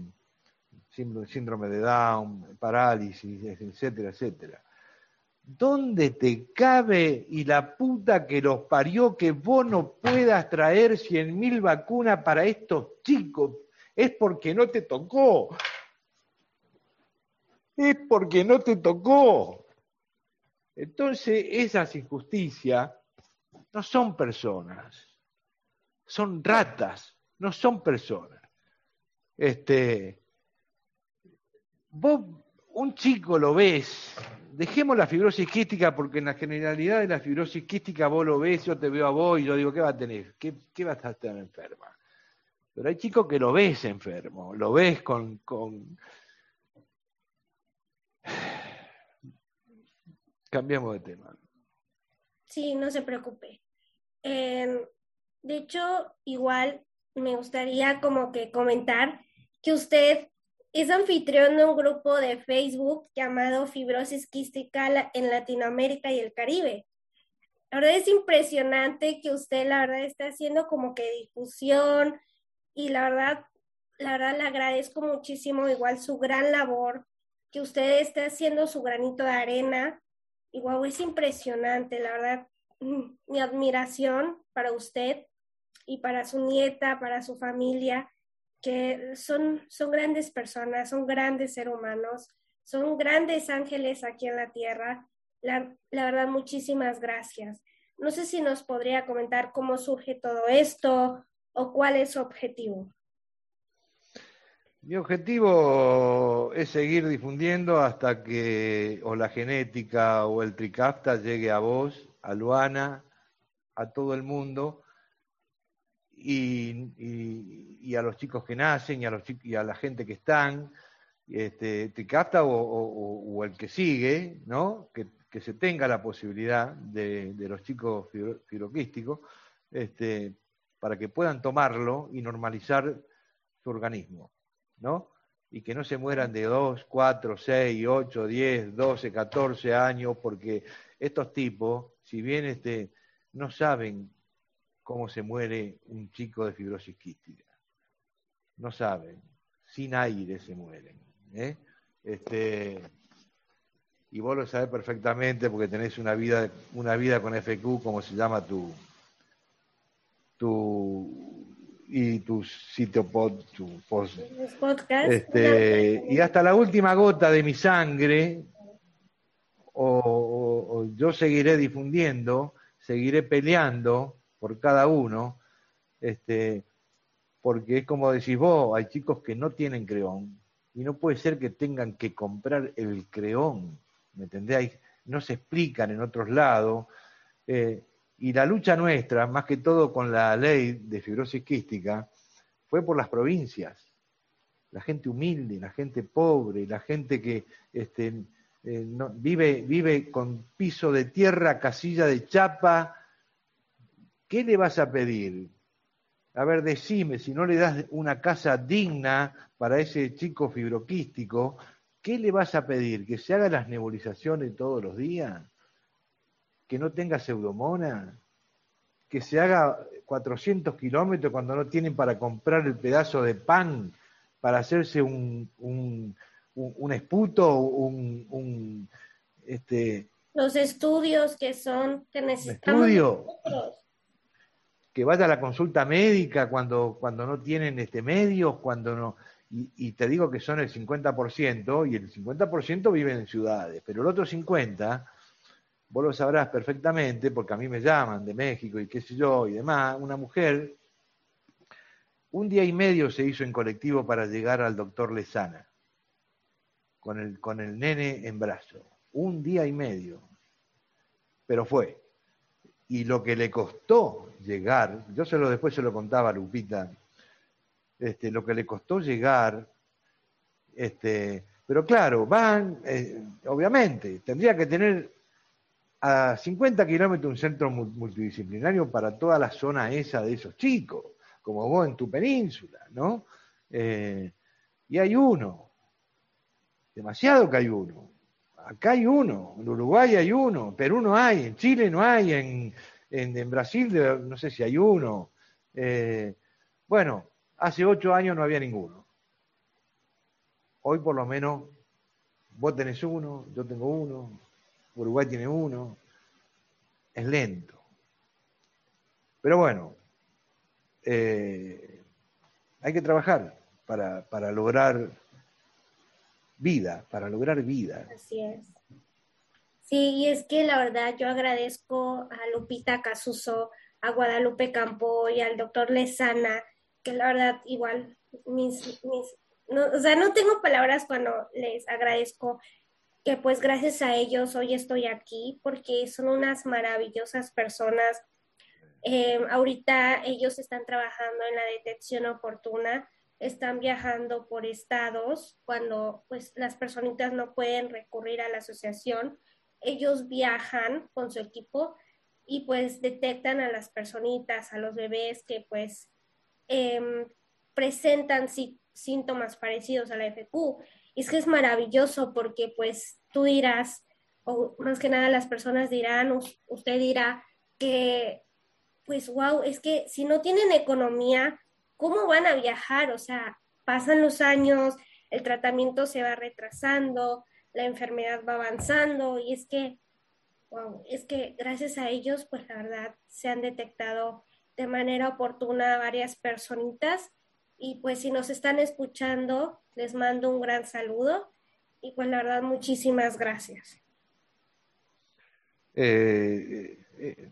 síndrome de Down, parálisis, etcétera, etcétera. ¿Dónde te cabe y la puta que los parió que vos no puedas traer 100.000 vacunas para estos chicos? Es porque no te tocó es porque no te tocó. Entonces, esas injusticias no son personas, son ratas, no son personas. Este, vos, un chico lo ves, dejemos la fibrosis quística porque en la generalidad de la fibrosis quística vos lo ves, yo te veo a vos y yo digo, ¿qué va a tener? ¿Qué, qué va a estar enferma? Pero hay chicos que lo ves enfermo, lo ves con, con Cambiamos de tema. Sí, no se preocupe. Em, de hecho, igual me gustaría como que comentar que usted es anfitrión de un grupo de Facebook llamado Fibrosis Quística en Latinoamérica y el Caribe. La verdad es impresionante que usted, la verdad, está haciendo como que difusión y la verdad, la verdad le agradezco muchísimo igual su gran labor, que usted esté haciendo su granito de arena y wow, es impresionante, la verdad, mi admiración para usted y para su nieta, para su familia, que son, son grandes personas, son grandes seres humanos, son grandes ángeles aquí en la tierra. La, la verdad, muchísimas gracias. No sé si nos podría comentar cómo surge todo esto o cuál es su objetivo. Mi objetivo es seguir difundiendo hasta que o la genética o el tricafta llegue a vos, a Luana, a todo el mundo y, a los chicos que nacen y a, los, y a la gente que están, este, tricafta o, el que sigue, ¿no? Que, se tenga la posibilidad de, los chicos fibroquísticos este, para que puedan tomarlo y normalizar su organismo. ¿No? Y que no se mueran de 2, 4, 6, 8, 10, 12, 14 años, porque estos tipos, si bien este, no saben cómo se muere un chico de fibrosis quística, no saben, sin aire se mueren. ¿eh? Este, y vos lo sabés perfectamente porque tenés una vida, una vida con FQ, como se llama tu, tu y tu sitio pod, tu podcast. Este, y hasta la última gota de mi sangre, o, yo seguiré difundiendo, seguiré peleando por cada uno, este, porque es como decís vos, hay chicos que no tienen creón, y no puede ser que tengan que comprar el creón, ¿me entendés? No se explican en otros lados, eh, Y la lucha nuestra, más que todo con la ley de fibrosis quística, fue por las provincias. La gente humilde, la gente pobre, la gente que este, eh, vive, vive con piso de tierra, casilla de chapa. ¿Qué le vas a pedir? A ver, decime, si no le das una casa digna para ese chico fibroquístico, ¿qué le vas a pedir? ¿Que se haga las nebulizaciones todos los días? ¿Que no tenga pseudomona? ¿Que se haga 400 kilómetros cuando no tienen para comprar el pedazo de pan para hacerse un, un, un, esputo, un, este, los estudios que son que necesitamos estudio, que vaya a la consulta médica cuando, cuando no tienen este medios, cuando no y, te digo que son el 50% y el 50% viven en ciudades, pero el otro 50 vos lo sabrás perfectamente porque a mí me llaman de México y qué sé yo y demás, una mujer un día y medio se hizo en colectivo para llegar al doctor Lezana con el, con el nene en brazo. Un día y medio. Pero fue. Y lo que le costó llegar, yo se lo después se lo contaba a Lupita, este, lo que le costó llegar, este, pero claro, van, eh, obviamente, tendría que tener a 50 kilómetros un centro multidisciplinario para toda la zona esa de esos chicos, como vos en tu península, ¿no? Eh, y hay uno, demasiado que hay uno. Acá hay uno, en Uruguay hay uno, Perú no hay, en Chile no hay, en, en, Brasil no sé si hay uno. Eh, bueno, hace ocho años no había ninguno. Hoy por lo menos vos tenés uno, yo tengo uno, Uruguay tiene uno. Es lento. Pero bueno, eh, hay que trabajar para, para lograr vida, para lograr vida. Así es. Sí, y es que la verdad yo agradezco a Lupita Casuso, a Guadalupe Campo y al doctor Lezana, que la verdad igual, mis, mis, no, o sea, no tengo palabras cuando les agradezco que pues gracias a ellos hoy estoy aquí porque son unas maravillosas personas. Eh, ahorita ellos están trabajando en la detección oportuna están viajando por estados cuando pues las personitas no pueden recurrir a la asociación. Ellos viajan con su equipo y pues detectan a las personitas, a los bebés que pues em, presentan síntomas parecidos a la FQ. Es que es maravilloso porque pues tú dirás, o más que nada las personas dirán, usted dirá que pues wow, es que si no tienen economía, ¿cómo van a viajar? O sea, pasan los años, el tratamiento se va retrasando, la enfermedad va avanzando y es que, wow, es que gracias a ellos, pues la verdad, se han detectado de manera oportuna varias personitas y pues si nos están escuchando, les mando un gran saludo y pues la verdad, muchísimas gracias. Eh, eh,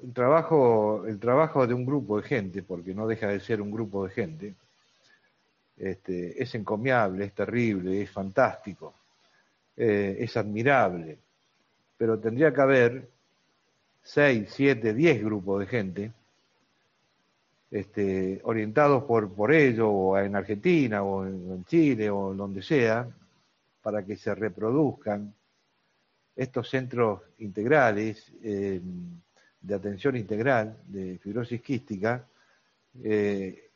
el trabajo, el trabajo de un grupo de gente, porque no deja de ser un grupo de gente, este, es encomiable, es terrible, es fantástico, eh, es admirable, pero tendría que haber seis, siete, diez grupos de gente este, orientados por, por ello, o en Argentina, o en, Chile, o donde sea, para que se reproduzcan estos centros integrales. Eh, de atención integral de fibrosis quística. Eh,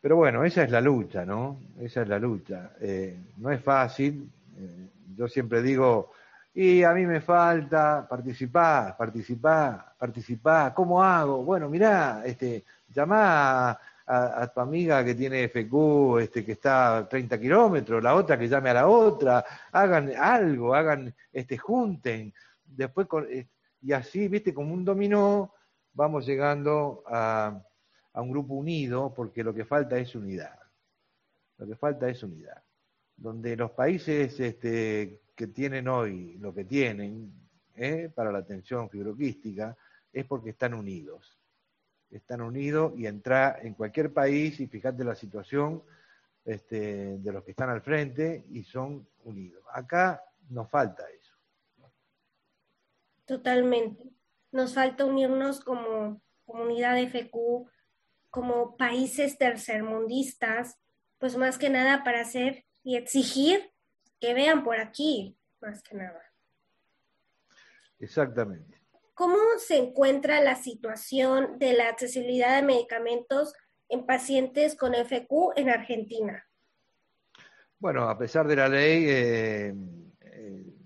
pero bueno, esa es la lucha, ¿no? Esa es la lucha. Eh, no es fácil. Yo siempre digo, y a mí me falta participar, participar, participar. ¿Cómo hago? Bueno, mirá, este, llamá a, tu amiga que tiene FQ, este, que está a 30 kilómetros, la otra que llame a la otra, hagan algo, hagan, este, junten. Después con, y así, viste, como un dominó, vamos llegando a, un grupo unido, porque lo que falta es unidad. Lo que falta es unidad. Donde los países este, que tienen hoy lo que tienen ¿eh? para la atención fibroquística es porque están unidos. Están unidos y entra en cualquier país y fíjate la situación este, de los que están al frente y son unidos. Acá nos falta eso. Totalmente. nos falta unirnos como comunidad FQ, como países tercermundistas, pues más que nada para hacer y exigir que vean por aquí, más que nada. Exactamente. ¿Cómo se encuentra la situación de la accesibilidad de medicamentos en pacientes con FQ en Argentina? Bueno, a pesar de la ley, eh, eh,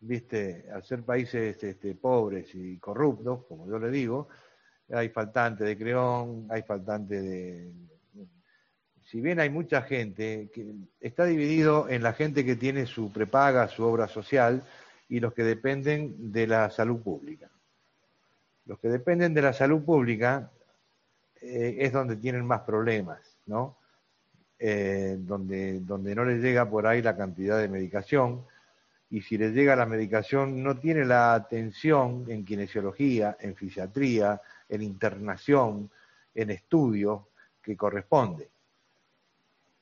viste, al ser países este, pobres y corruptos, como yo le digo, hay faltante de creón, hay faltante de... Si bien hay mucha gente, que está dividido en la gente que tiene su prepaga, su obra social, y los que dependen de la salud pública. Los que dependen de la salud pública eh, es donde tienen más problemas, ¿no? Eh, donde, donde no les llega por ahí la cantidad de medicación, y si les llega la medicación no tiene la atención en kinesiología, en fisiatría, en internación, en estudio que corresponde.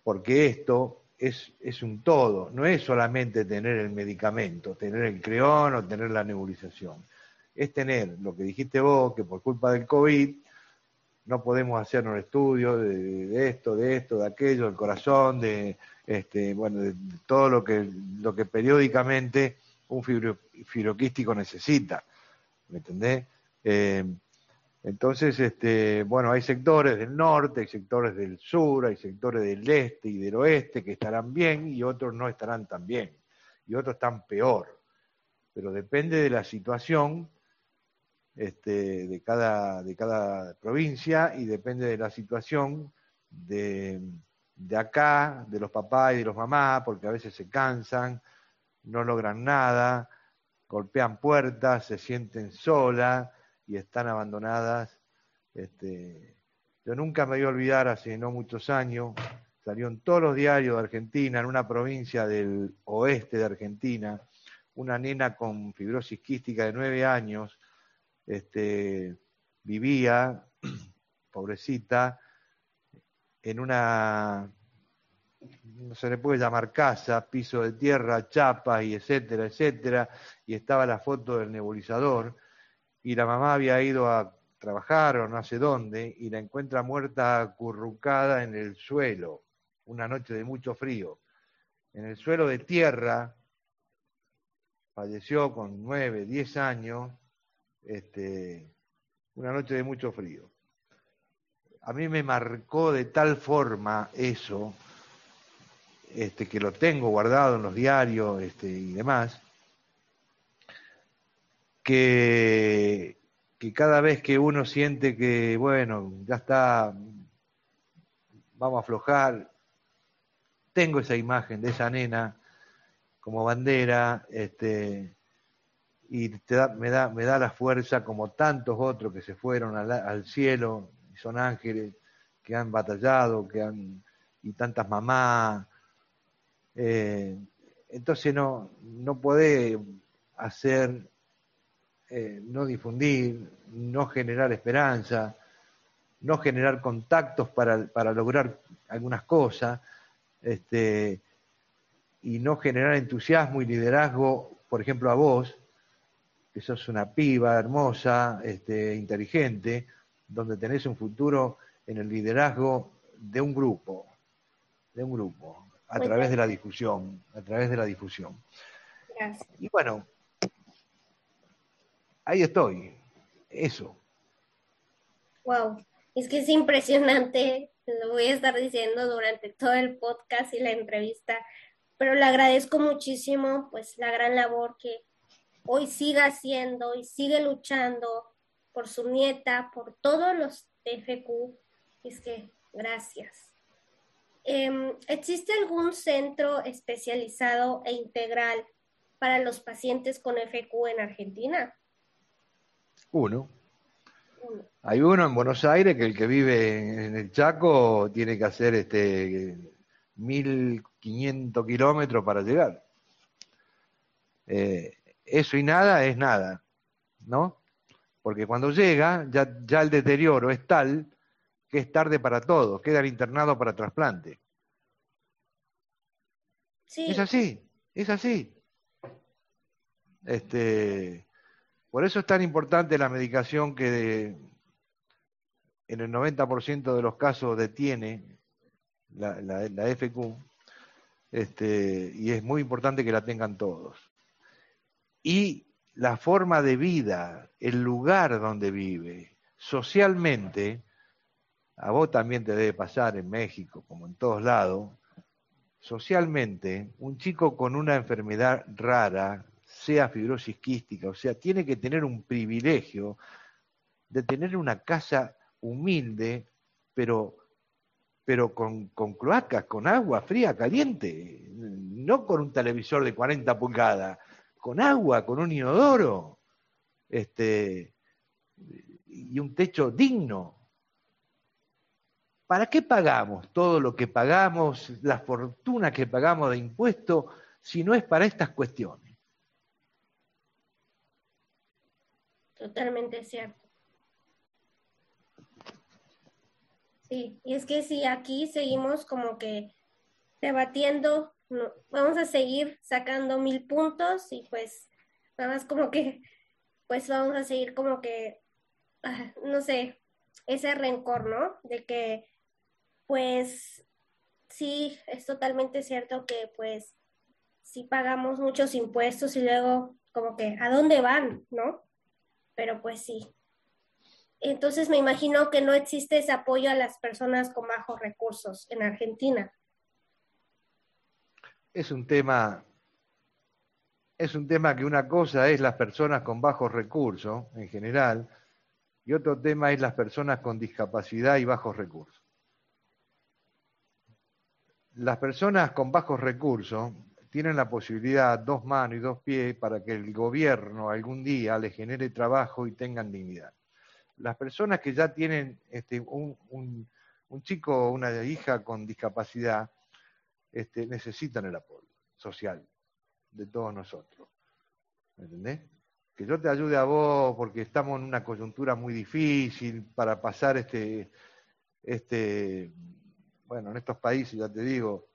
Porque esto es, es, un todo, no es solamente tener el medicamento, tener el creón o tener la nebulización. Es tener lo que dijiste vos, que por culpa del COVID no podemos hacer un estudio de, esto, de esto, de aquello, del corazón, de este, bueno, de, todo lo que, lo que periódicamente un fibroquístico necesita. ¿Me entendés? Eh, entonces, este, bueno, hay sectores del norte, hay sectores del sur, hay sectores del este y del oeste que estarán bien y otros no estarán tan bien y otros están peor. Pero depende de la situación este, de, cada, de cada provincia y depende de la situación de, de acá, de los papás y de los mamás, porque a veces se cansan, no logran nada, golpean puertas, se sienten solas y están abandonadas. Este, yo nunca me voy a olvidar, hace no muchos años, salió en todos los diarios de Argentina, en una provincia del oeste de Argentina, una nena con fibrosis quística de nueve años, este, vivía, pobrecita, en una, no se le puede llamar casa, piso de tierra, chapas y etcétera, etcétera, y estaba la foto del nebulizador, y la mamá había ido a trabajar o no sé dónde y la encuentra muerta acurrucada en el suelo, una noche de mucho frío. En el suelo de tierra, falleció con nueve, diez años, este, una noche de mucho frío. A mí me marcó de tal forma eso, este, que lo tengo guardado en los diarios este, y demás, que, cada vez que uno siente que, bueno, ya está, vamos a aflojar, tengo esa imagen de esa nena como bandera, este, y me, da, me da la fuerza como tantos otros que se fueron al, cielo, y son ángeles que han batallado, que han, y tantas mamás. Eh, entonces no, no puede hacer eh, no difundir, no generar esperanza, no generar contactos para, para lograr algunas cosas, este, y no generar entusiasmo y liderazgo, por ejemplo, a vos, que sos una piba hermosa, este, inteligente, donde tenés un futuro en el liderazgo de un grupo, de un grupo, a través de la difusión, a través de la difusión. Y bueno, ahí estoy, eso. Wow, es que es impresionante, lo voy a estar diciendo durante todo el podcast y la entrevista, pero le agradezco muchísimo pues la gran labor que hoy sigue haciendo y sigue luchando por su nieta, por todos los FQ. Es que gracias. Em, ¿Existe algún centro especializado e integral para los pacientes con FQ en Argentina? Uno. Hay uno en Buenos Aires que el que vive en el Chaco tiene que hacer este 1500 kilómetros para llegar. Eh, eso y nada es nada, ¿no? Porque cuando llega, ya, ya el deterioro es tal que es tarde para todo, queda internado para trasplante. Sí. Es así, es así. Este, Por eso es tan importante la medicación que en el 90% de los casos detiene la, FQ, este, y es muy importante que la tengan todos. Y la forma de vida, el lugar donde vive, socialmente, a vos también te debe pasar en México, como en todos lados, socialmente, un chico con una enfermedad rara, sea fibrosis quística, o sea, tiene que tener un privilegio de tener una casa humilde, pero, pero con, con cloacas, con agua fría, caliente, no con un televisor de 40 pulgadas, con agua, con un inodoro, este, y un techo digno. ¿Para qué pagamos todo lo que pagamos, la fortuna que pagamos de impuestos, si no es para estas cuestiones? Totalmente cierto. Sí, y es que si aquí seguimos como que debatiendo, vamos a seguir sacando mil puntos y pues nada más como que, pues vamos a seguir como que, ah, no sé, ese rencor, ¿no? De que pues sí, es totalmente cierto que pues sí pagamos muchos impuestos y luego como que, ¿a dónde van? ¿No? Pero pues sí. Entonces me imagino que no existe ese apoyo a las personas con bajos recursos en Argentina. Es un tema, es un tema que una cosa es las personas con bajos recursos en general y otro tema es las personas con discapacidad y bajos recursos. Las personas con bajos recursos tienen la posibilidad, dos manos y dos pies, para que el gobierno algún día les genere trabajo y tengan dignidad. Las personas que ya tienen este, un, chico o una hija con discapacidad este, necesitan el apoyo social de todos nosotros. ¿Me entendés? Que yo te ayude a vos porque estamos en una coyuntura muy difícil para pasar este, este bueno, en estos países, ya te digo,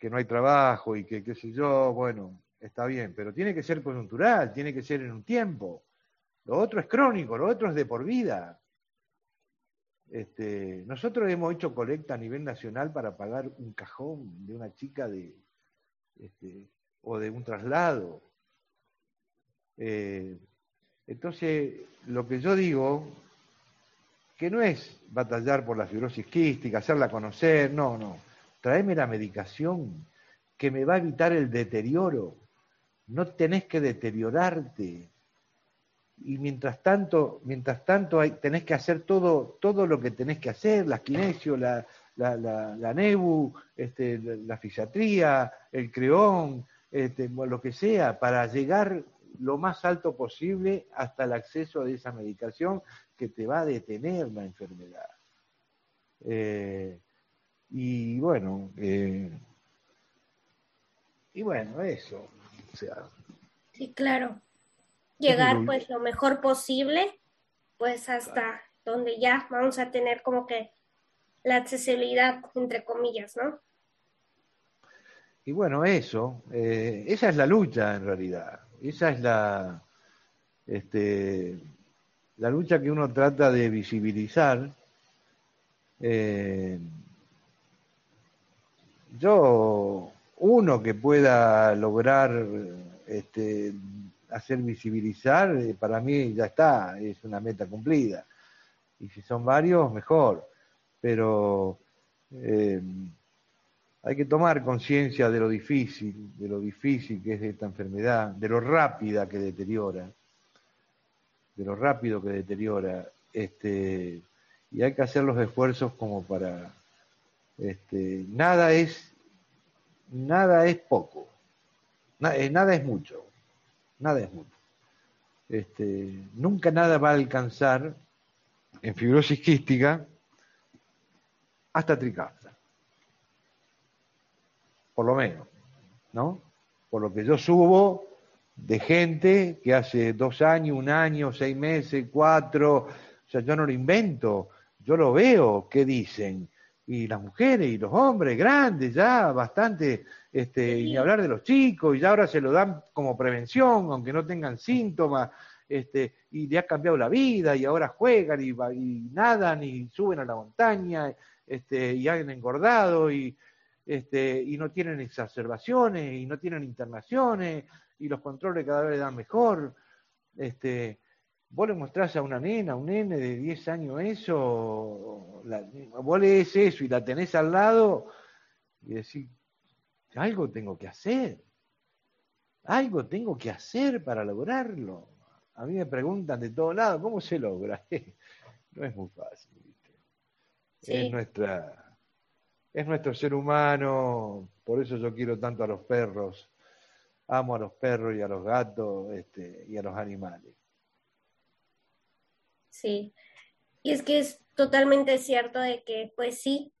que no hay trabajo y que qué sé yo, bueno, está bien, pero tiene que ser coyuntural, tiene que ser en un tiempo. Lo otro es crónico, lo otro es de por vida. Este, nosotros hemos hecho colecta a nivel nacional para pagar un cajón de una chica de, este, o de un traslado. Eh, entonces, lo que yo digo que no es batallar por la fibrosis quística, hacerla conocer, no, no. Traeme la medicación que me va a evitar el deterioro. No tenés que deteriorarte. Y mientras tanto, mientras tanto tenés que hacer todo, todo lo que tenés que hacer, la la, la, nebu, este, la, fisiatría, el creón, este, lo que sea, para llegar lo más alto posible hasta el acceso a esa medicación que te va a detener la enfermedad. Eh, y bueno, eh, y bueno, eso. O sea, sí, claro. Llegar pues lo mejor posible, pues hasta donde ya vamos a tener como que la accesibilidad, entre comillas, ¿no? Y bueno, eso, eh, esa es la lucha en realidad. Esa es la, este, la lucha que uno trata de visibilizar, eh, yo, uno que pueda lograr este, hacer visibilizar, eh, para mí ya está, es una meta cumplida. Y si son varios, mejor. Pero eh, hay que tomar conciencia de lo difícil, de lo difícil que es esta enfermedad, de lo rápida que deteriora de lo rápido que deteriora, este, y hay que hacer los esfuerzos como para, este, nada es, nada es poco, eh, nada es mucho, nada es mucho. Este, nunca nada va a alcanzar en fibrosis quística hasta tricafta, por lo menos, ¿no? Por lo que yo subo de gente que hace dos años, un año, seis meses, cuatro, o sea, yo no lo invento, yo lo veo, ¿qué dicen? Y las mujeres y los hombres grandes ya, bastante, este, y hablar de los chicos, y ya ahora se lo dan como prevención, aunque no tengan síntomas, este, y le ha cambiado la vida y ahora juegan y, y nadan y suben a la montaña este, y han engordado y, este, y no tienen exacerbaciones y no tienen internaciones y los controles cada vez dan mejor. Este, vos le mostrás a una nena, a un nene de 10 años eso, la, vos lees eso y la tenés al lado y decís, algo tengo que hacer, algo tengo que hacer para lograrlo. A mí me preguntan de todos lados, ¿cómo se logra? no es muy fácil. Es nuestra es nuestro ser humano, por eso yo quiero tanto a los perros, amo a los perros y a los gatos este, y a los animales. Sí, y es que es totalmente cierto de que, pues sí,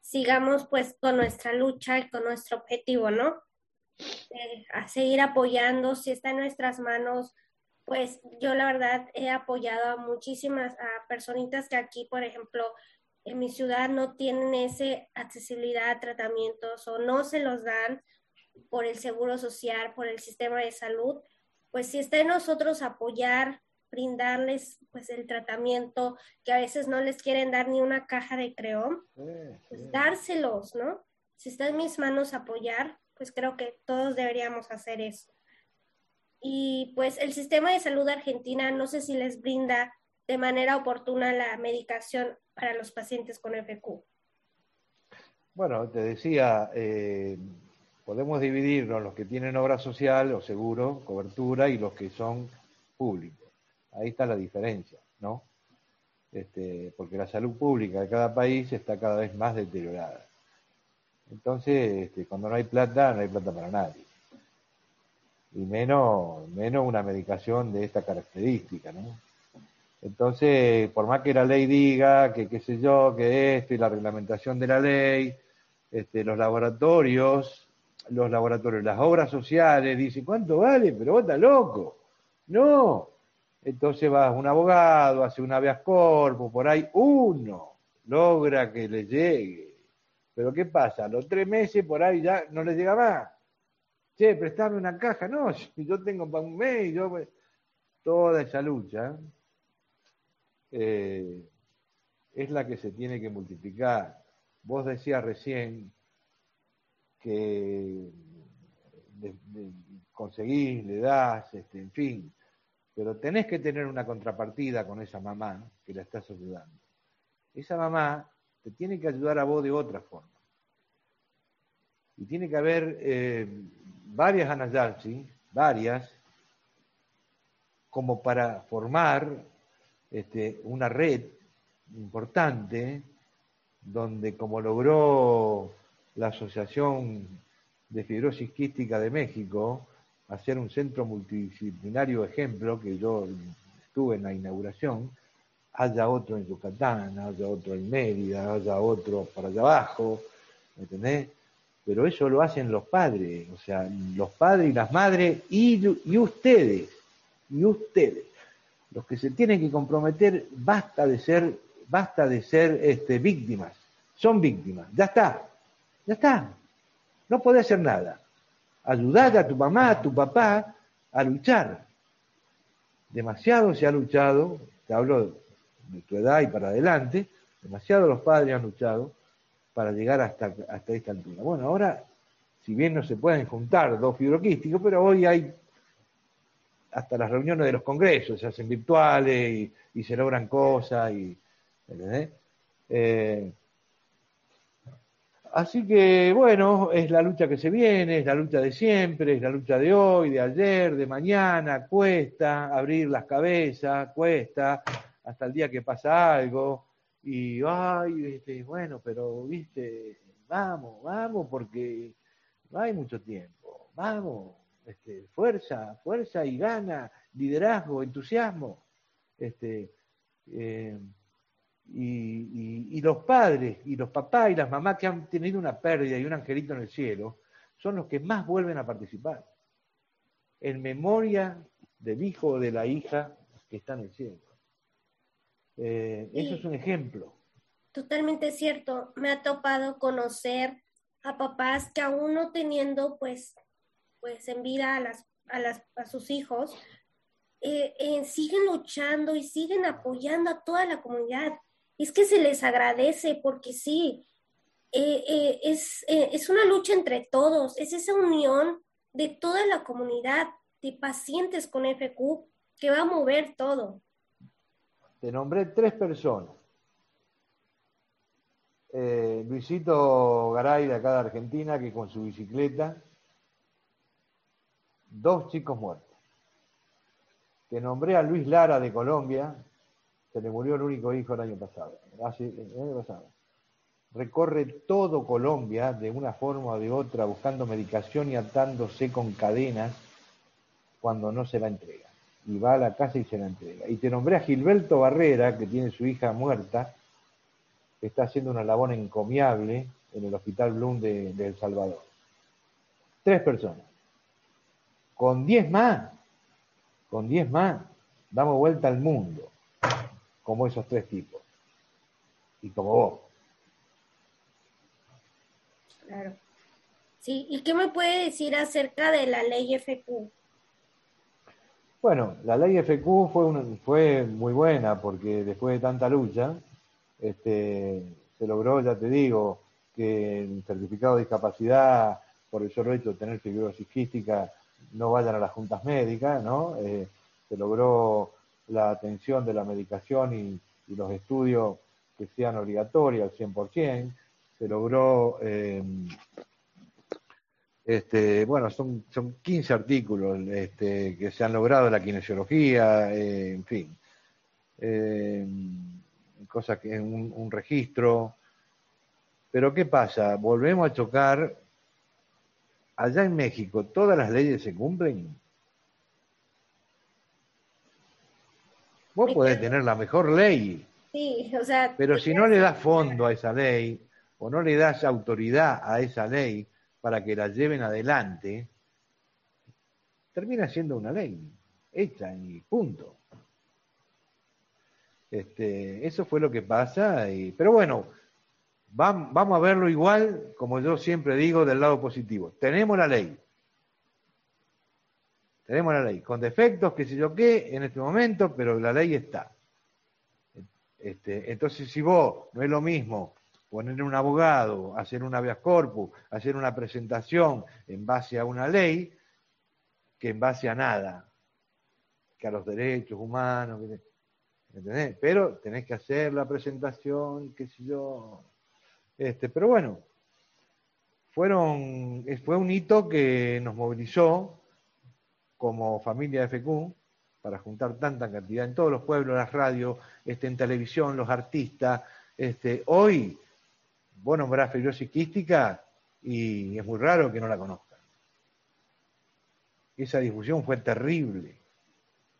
sigamos pues con nuestra lucha y con nuestro objetivo, ¿no? a seguir apoyando, si está en nuestras manos, pues yo la verdad he apoyado a muchísimas a personitas que aquí, por ejemplo, en mi ciudad no tienen esa accesibilidad a tratamientos o no se los dan por el seguro social, por el sistema de salud, pues si está en nosotros apoyar, brindarles pues el tratamiento que a veces no les quieren dar ni una caja de creón, pues dárselos, ¿no? Si está en mis manos apoyar, pues creo que todos deberíamos hacer eso. Y pues el sistema de salud de Argentina no sé si les brinda de manera oportuna la medicación para los pacientes con FQ? Bueno, te decía, eh, podemos dividirnos los que tienen obra social o seguro, cobertura, y los que son públicos. Ahí está la diferencia, ¿no? Este, porque la salud pública de cada país está cada vez más deteriorada. Entonces, este, cuando no hay plata, no hay plata para nadie. Y menos, menos una medicación de esta característica, ¿no? Entonces, por más que la ley diga que qué sé yo, que esto y la reglamentación de la ley, este, los laboratorios, los laboratorios, las obras sociales dicen, ¿cuánto vale? Pero vos estás loco. No. Entonces va un abogado, hace un habeas corpus, por ahí uno logra que le llegue. Pero ¿qué pasa? A los tres meses por ahí ya no le llega más. Che, prestame una caja. No, yo tengo para un mes, yo... Toda esa lucha eh, es la que se tiene que multiplicar. Vos decías recién que conseguís, le das, este, en fin, pero tenés que tener una contrapartida con esa mamá que la estás ayudando. Esa mamá te tiene que ayudar a vos de otra forma. Y tiene que haber eh, varias Anayansi, varias, como para formar este, una red importante donde como logró la Asociación de Fibrosis Quística de México, hacer un centro multidisciplinario ejemplo, que yo estuve en la inauguración, haya otro en Yucatán, haya otro en Mérida, haya otro para allá abajo, ¿me entendés? Pero eso lo hacen los padres, o sea, los padres y las madres y, y ustedes, y ustedes los que se tienen que comprometer, basta de ser, basta de ser este, víctimas. Son víctimas. Ya está. Ya está. No podés hacer nada. Ayudar a tu mamá, a tu papá a luchar. Demasiado se ha luchado, te hablo de tu edad y para adelante, demasiado los padres han luchado para llegar hasta, hasta esta altura. Bueno, ahora, si bien no se pueden juntar dos fibroquísticos, pero hoy hay hasta las reuniones de los congresos se hacen virtuales y, se logran cosas. Y, así que, bueno, es la lucha que se viene, es la lucha de siempre, es la lucha de hoy, de ayer, de mañana, cuesta abrir las cabezas, cuesta, hasta el día que pasa algo. Y, ay, este, bueno, pero, viste, vamos, vamos, porque no hay mucho tiempo, vamos este, fuerza, fuerza y gana, liderazgo, entusiasmo. Este, eh, y, los padres y los papás y las mamás que han tenido una pérdida y un angelito en el cielo son los que más vuelven a participar en memoria del hijo o de la hija que está en el cielo. Eh, eso es un ejemplo. Totalmente cierto. Me ha topado conocer a papás que aún no teniendo pues pues en vida a, las, a, las, a sus hijos, eh, siguen luchando y siguen apoyando a toda la comunidad. Es que se les agradece porque sí, es, es una lucha entre todos, es esa unión de toda la comunidad de pacientes con FQ que va a mover todo. Te nombré tres personas. Eh, Luisito Garay de acá de Argentina, que con su bicicleta, dos chicos muertos. Te nombré a Luis Lara de Colombia, se le murió el único hijo el año pasado. el año pasado. Recorre todo Colombia de una forma o de otra buscando medicación y atándose con cadenas cuando no se la entrega. Y va a la casa y se la entrega. Y te nombré a Gilberto Barrera, que tiene su hija muerta, que está haciendo una labor encomiable en el Hospital Bloom de, El Salvador. Tres personas. Con diez más, con diez más, damos vuelta al mundo, como esos tres tipos. Y como vos. Claro. Sí, ¿y qué me puede decir acerca de la ley FQ? Bueno, la ley FQ fue, fue muy buena porque después de tanta lucha, este, se logró, ya te digo, que el certificado de discapacidad por el solo hecho de tener fibrosis quística no vayan a las juntas médicas, ¿no? Eh, se logró la atención de la medicación y, los estudios que sean obligatorios al 100%, se logró eh, este, bueno, son, son 15 artículos este, que se han logrado la kinesiología, eh, en fin, eh, cosa que un, un, registro. Pero ¿qué pasa? Volvemos a chocar. Allá en México, ¿todas las leyes se cumplen? Vos podés tener la mejor ley. Sí, o sea. Pero si no le das fondo a esa ley, o no le das autoridad a esa ley, para que la lleven adelante, termina siendo una ley hecha y punto. Este, eso fue lo que pasa, y, pero bueno, vamos a verlo igual, como yo siempre digo, del lado positivo. Tenemos la ley. Tenemos la ley, con defectos, qué sé yo qué, en este momento, pero la ley está. Este, entonces, si vos no es lo mismo poner un abogado, hacer un habeas corpus, hacer una presentación en base a una ley, que en base a nada, que a los derechos humanos, ¿entendés? Pero tenés que hacer la presentación, qué sé yo. Este, pero bueno, fueron, fue un hito que nos movilizó como familia de FQ para juntar tanta cantidad en todos los pueblos, las radios, este, en televisión, los artistas. Este, hoy vos nombrás fibrosis quística y es muy raro que no la conozcan. Esa difusión fue terrible.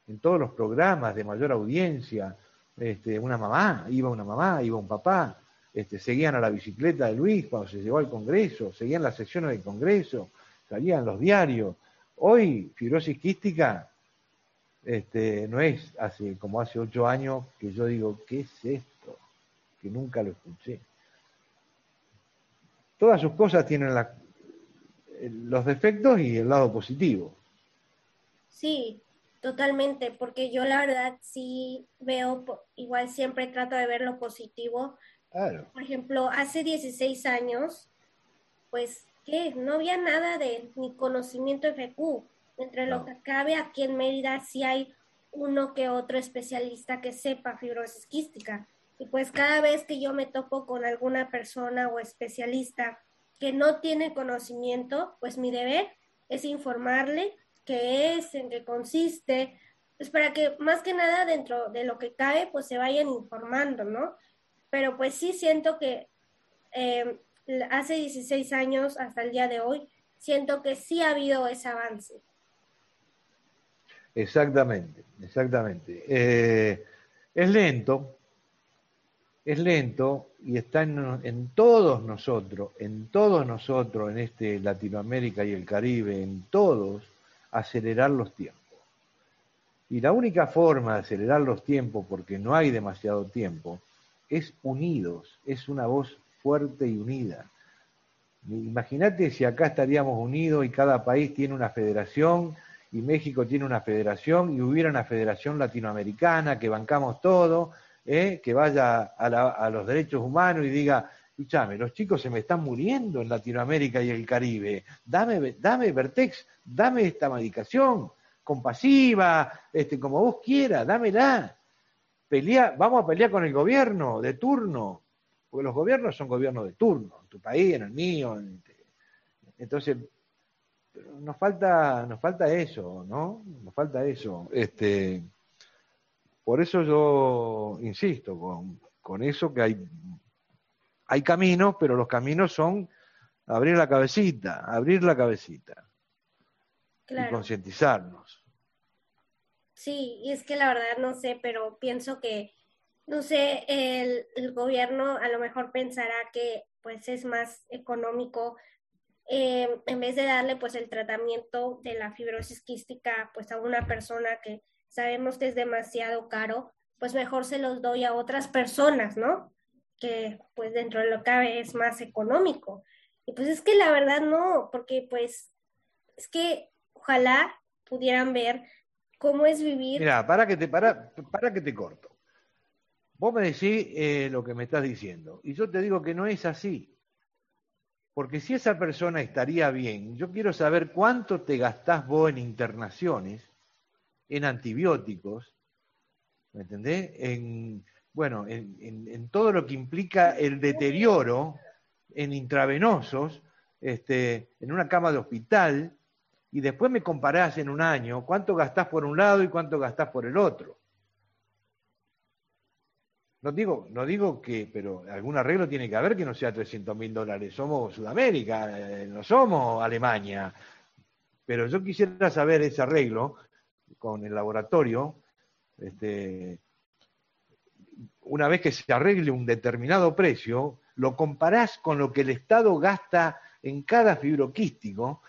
En todos los programas de mayor audiencia, este, una mamá, iba una mamá, iba un papá, este, seguían a la bicicleta de Luis cuando se llevó al Congreso, seguían las sesiones del Congreso, salían los diarios. Hoy, fibrosis quística este, no es hace como hace ocho años que yo digo, ¿qué es esto? Que nunca lo escuché. Todas sus cosas tienen los defectos y el lado positivo. Sí, totalmente, porque yo la verdad sí veo, igual siempre trato de ver lo positivo. Claro. Por ejemplo, hace 16 años, pues, ¿qué? No había nada de ni conocimiento FQ. Entre lo que cabe aquí en Mérida sí hay uno que otro especialista que sepa fibrosis quística. Y pues cada vez que yo me topo con alguna persona o especialista que no tiene conocimiento, pues mi deber es informarle qué es, en qué consiste, pues para que más que nada dentro de lo que cae, pues se vayan informando, ¿no? Pero pues sí siento que eh, hace 16 años hasta el día de hoy, siento que sí ha habido ese avance. Exactamente, exactamente. Eh, es lento, es lento y está en, todos nosotros, en todos nosotros, en este Latinoamérica y el Caribe, en todos, acelerar los tiempos. Y la única forma de acelerar los tiempos, porque no hay demasiado tiempo, es unidos, es una voz fuerte y unida. Imagínate si acá estaríamos unidos y cada país tiene una federación y México tiene una federación y hubiera una federación latinoamericana que bancamos todo, ¿eh? que vaya a, los derechos humanos y diga, escúchame, los chicos se me están muriendo en Latinoamérica y el Caribe, dame, dame Vertex, dame esta medicación compasiva, este, como vos quieras, dámela. Pelea, vamos a pelear con el gobierno de turno, porque los gobiernos son gobiernos de turno, en tu país, en el mío. entonces, nos falta, nos falta eso, ¿no? Nos falta eso. Este, por eso yo insisto con, con eso que hay, hay caminos, pero los caminos son abrir la cabecita, abrir la cabecita y concientizarnos. Sí, y es que la verdad no sé, pero pienso que, no sé, el, gobierno a lo mejor pensará que pues es más económico eh, en vez de darle pues el tratamiento de la fibrosis quística pues a una persona que sabemos que es demasiado caro, pues mejor se los doy a otras personas, ¿no? Que pues dentro de lo que cabe es más económico. Y pues es que la verdad no, porque pues es que ojalá pudieran ver cómo es vivir. Mira, para que te, para, para que te corto. Vos me decís eh, lo que me estás diciendo, y yo te digo que no es así. Porque si esa persona estaría bien, yo quiero saber cuánto te gastás vos en internaciones, en antibióticos, ¿me entendés? En, bueno, en, todo lo que implica el deterioro en intravenosos, este, en una cama de hospital, y después me comparás en un año cuánto gastás por un lado y cuánto gastás por el otro. No digo, no digo que, pero algún arreglo tiene que haber que no sea 300 mil dólares. Somos Sudamérica, eh, no somos Alemania. Pero yo quisiera saber ese arreglo con el laboratorio, este, una vez que se arregle un determinado precio, lo comparás con lo que el Estado gasta en cada fibroquístico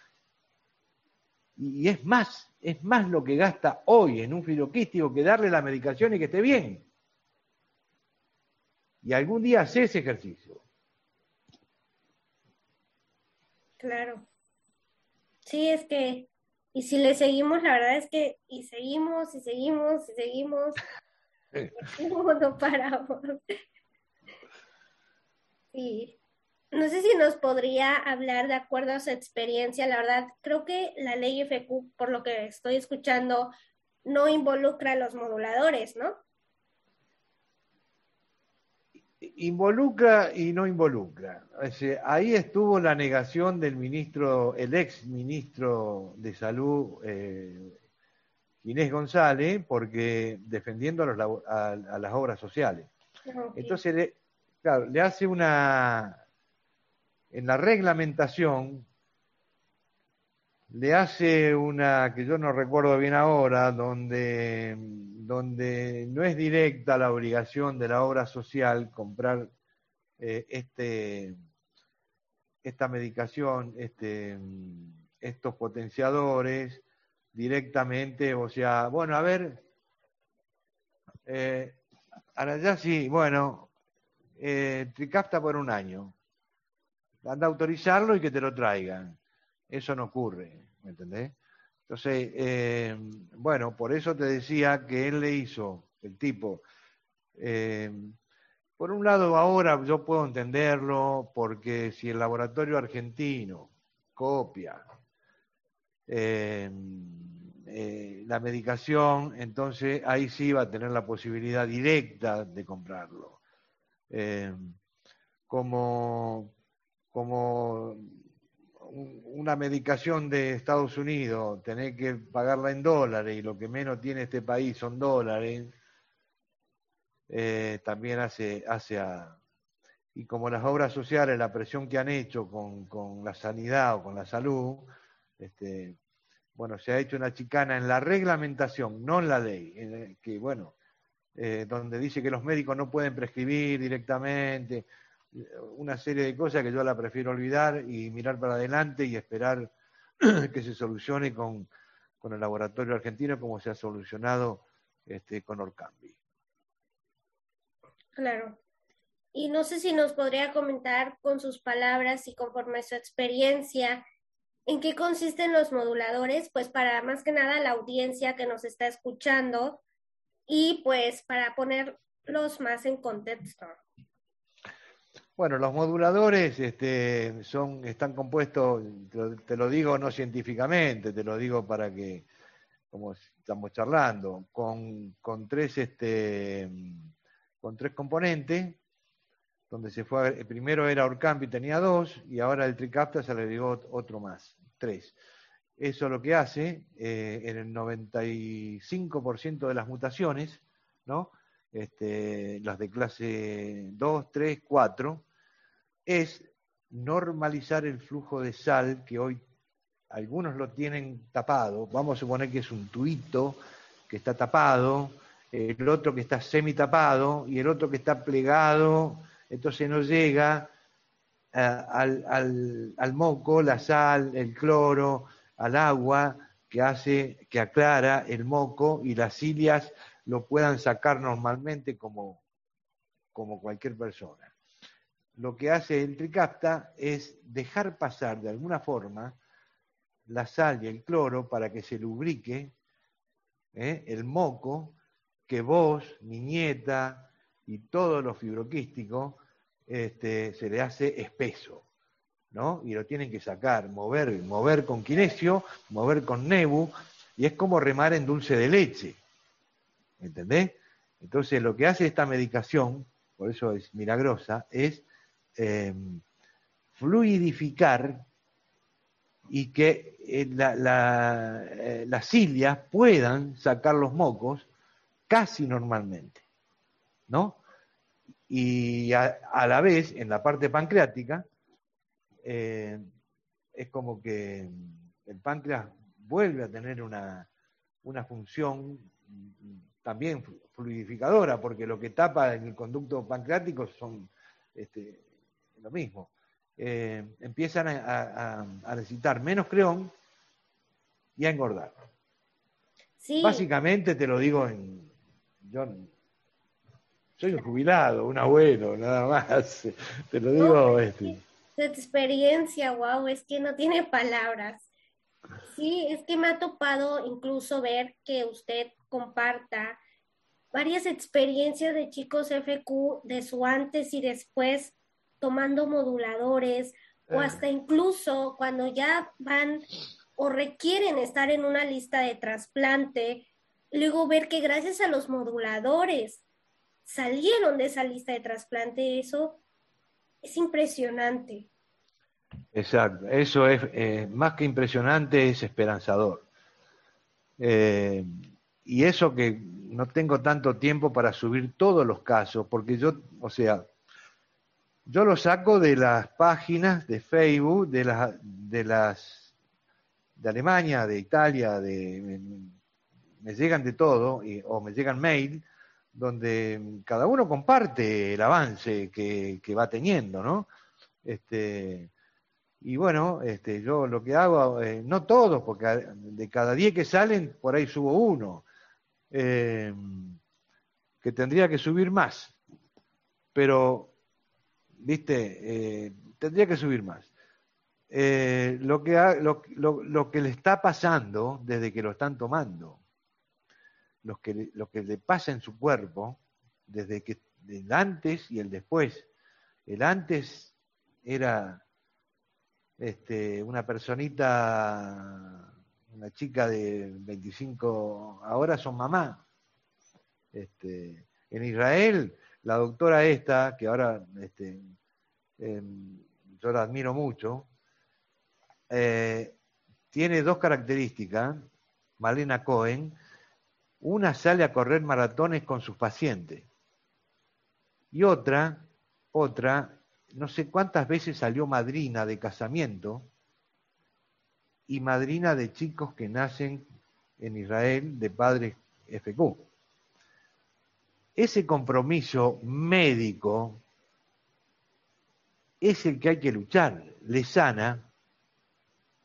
y es más, es más lo que gasta hoy en un fibroquístico que darle la medicación y que esté bien y algún día hace ese ejercicio. Claro. Sí, es que, y si le seguimos, la verdad es que, y seguimos, y seguimos, y seguimos, no paramos. Sí. No sé si nos podría hablar de acuerdo a su experiencia. La verdad, creo que la ley FQ, por lo que estoy escuchando, no involucra a los moduladores, ¿no? Involucra y no involucra. ahí estuvo la negación del ministro, el ex ministro de Salud, eh, Inés González, porque defendiendo a, las obras sociales. Entonces, le, claro, le hace una, en la reglamentación, le hace una que yo no recuerdo bien ahora, donde donde no es directa la obligación de la obra social comprar eh, este, esta medicación, este, estos potenciadores directamente, o sea, bueno, a ver, eh, ahora ya sí, bueno, eh, tricafta por un año, anda a autorizarlo y que te lo traigan, eso no ocurre, ¿me entendés? Entonces, eh, bueno, por eso te decía que él le hizo, el tipo, eh, por un lado ahora yo puedo entenderlo porque si el laboratorio argentino copia eh, la medicación, entonces ahí sí va a tener la posibilidad directa de comprarlo. como, como una medicación de Estados Unidos, tener que pagarla en dólares y lo que menos tiene este país son dólares, eh, también hace, hace a... Y como las obras sociales, la presión que han hecho con, con la sanidad o con la salud, este, bueno, se ha hecho una chicana en la reglamentación, no en la ley, que bueno, eh, donde dice que los médicos no pueden prescribir directamente, una serie de cosas que yo la prefiero olvidar y mirar para adelante y esperar que se solucione con, el laboratorio argentino como se ha solucionado este, con Orcambi. Claro. Y no sé si nos podría comentar con sus palabras y conforme su experiencia, ¿En qué consisten los moduladores? Pues para más que nada la audiencia que nos está escuchando y pues para ponerlos más en contexto. Bueno, los moduladores este, son, están compuestos, te lo, digo no científicamente, te lo digo para que, como estamos charlando, con, con tres, este, con tres componentes, donde se fue, primero era Orcampi y tenía dos, y ahora el Tricapta se le agregó otro más, tres. Eso lo que hace, eh, en el 95% de las mutaciones, ¿no? Este, las de clase 2, 3, 4, es normalizar el flujo de sal que hoy algunos lo tienen tapado. Vamos a suponer que es un tuito que está tapado, el otro que está semi tapado y el otro que está plegado, entonces no llega eh, al, al, moco, la sal, el cloro, al agua que hace, que aclara el moco y las cilias lo puedan sacar normalmente como, como cualquier persona lo que hace el tricapta es dejar pasar de alguna forma la sal y el cloro para que se lubrique ¿eh? el moco que vos, mi nieta y todo lo fibroquístico este, se le hace espeso, ¿no? Y lo tienen que sacar, mover, mover con kinesio, mover con nebu, y es como remar en dulce de leche, ¿entendés? Entonces lo que hace esta medicación, por eso es milagrosa, es Em, fluidificar y que eh, eh, las cilias puedan sacar los mocos casi normalmente, ¿no? Y a, la vez, en la parte pancreática, eh, es como que el páncreas vuelve a tener una, una función también fluidificadora, porque lo que tapa en el conducto pancreático son este, lo mismo. Eh, empiezan a, necesitar menos creón y a engordar. Básicamente te lo digo en. Yo soy un jubilado, un abuelo, nada más. Te lo digo. este. Tu experiencia, wow, es que no tiene palabras. Sí, es que me ha topado incluso ver que usted comparta varias experiencias de chicos FQ de su antes y después tomando moduladores o hasta incluso cuando ya van o requieren estar en una lista de trasplante, luego ver que gracias a los moduladores salieron de esa lista de trasplante, eso es impresionante. Exacto, eso es eh, más que impresionante, es esperanzador. Eh, y eso que no tengo tanto tiempo para subir todos los casos, porque yo, o sea, yo lo saco de las páginas de Facebook, de las de las de Alemania, de Italia, de me, llegan de todo, o me llegan mail, donde cada uno comparte el avance que, va teniendo, ¿no? Este, y bueno, este, yo lo que hago, eh, no todos, porque de cada 10 que salen, por ahí subo uno, eh, que tendría que subir más. Pero ¿viste? Eh, tendría que subir más. Eh, lo, que lo, que le está pasando desde que lo están tomando, lo que, lo que le pasa en su cuerpo, desde que el antes y el después. El antes era este, una personita, una chica de 25, ahora son mamá. Este, en Israel la doctora esta, que ahora este, em, yo la admiro mucho, eh, tiene dos características, Malena Cohen, una sale a correr maratones con sus pacientes. Y otra, otra, no sé cuántas veces salió madrina de casamiento y madrina de chicos que nacen en Israel de padres FQ ese compromiso médico es el que hay que luchar. Le sana,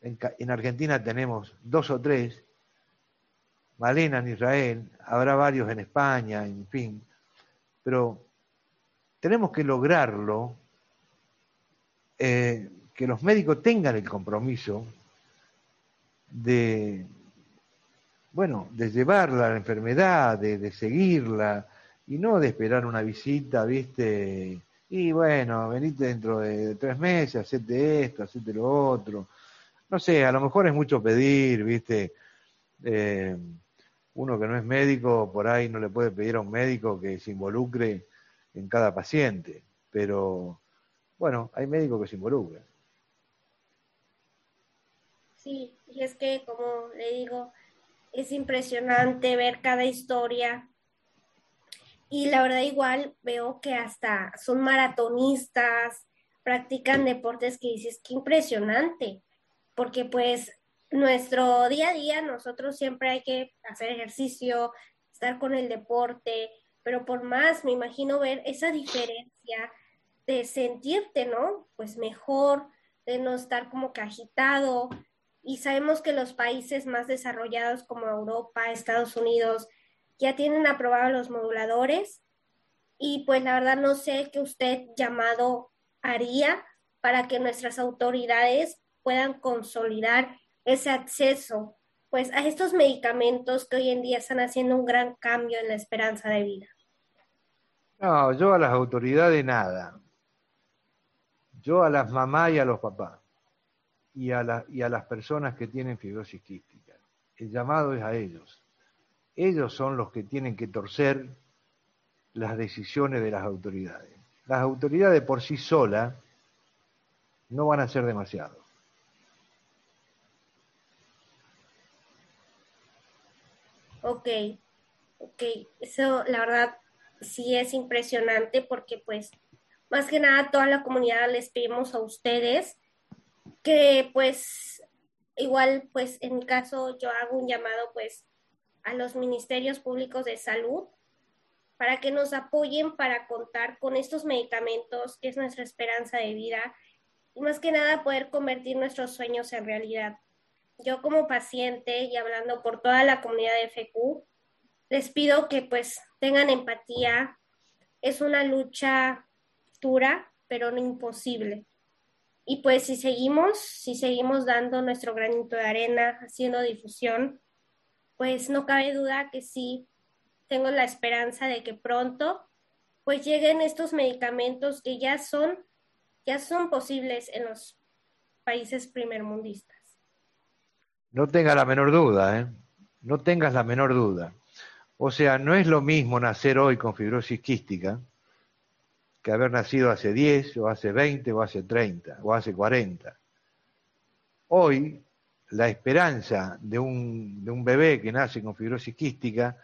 en, Argentina tenemos dos o tres, Malena en Israel, habrá varios en España, en fin, pero tenemos que lograrlo, eh, que los médicos tengan el compromiso de, bueno, de llevarla a la enfermedad, de, seguirla, y no de esperar una visita, ¿viste? Y bueno, venite dentro de tres meses, hacete esto, hacete lo otro. No sé, a lo mejor es mucho pedir, ¿viste? Eh, uno que no es médico, por ahí no le puede pedir a un médico que se involucre en cada paciente, pero bueno, hay médicos que se involucran. Sí, y es que, como le digo, es impresionante ver cada historia. Y la verdad igual veo que hasta son maratonistas, practican deportes que dices, qué impresionante, porque pues nuestro día a día nosotros siempre hay que hacer ejercicio, estar con el deporte, pero por más me imagino ver esa diferencia de sentirte, ¿no? Pues mejor, de no estar como que agitado, y sabemos que los países más desarrollados como Europa, Estados Unidos, ya tienen aprobados los moduladores y pues la verdad no sé qué usted llamado haría para que nuestras autoridades puedan consolidar ese acceso pues a estos medicamentos que hoy en día están haciendo un gran cambio en la esperanza de vida. No, yo a las autoridades nada. Yo a las mamás y a los papás y a, y a las personas que tienen fibrosis quística. El llamado es a ellos. Ellos son los que tienen que torcer las decisiones de las autoridades. Las autoridades por sí solas no van a hacer demasiado. Ok, ok, eso la verdad sí es impresionante porque pues más que nada toda la comunidad les pedimos a ustedes que pues igual pues en mi caso yo hago un llamado pues a los ministerios públicos de salud para que nos apoyen para contar con estos medicamentos que es nuestra esperanza de vida y más que nada poder convertir nuestros sueños en realidad. Yo como paciente y hablando por toda la comunidad de FQ, les pido que pues tengan empatía. Es una lucha dura, pero no imposible. Y pues si seguimos, si seguimos dando nuestro granito de arena, haciendo difusión, pues no cabe duda que sí tengo la esperanza de que pronto pues lleguen estos medicamentos que ya son ya son posibles en los países primermundistas. No tenga la menor duda, ¿eh? No tengas la menor duda. O sea, no es lo mismo nacer hoy con fibrosis quística que haber nacido hace 10 o hace 20 o hace 30 o hace 40. Hoy, la esperanza de un, de un bebé que nace con fibrosis quística,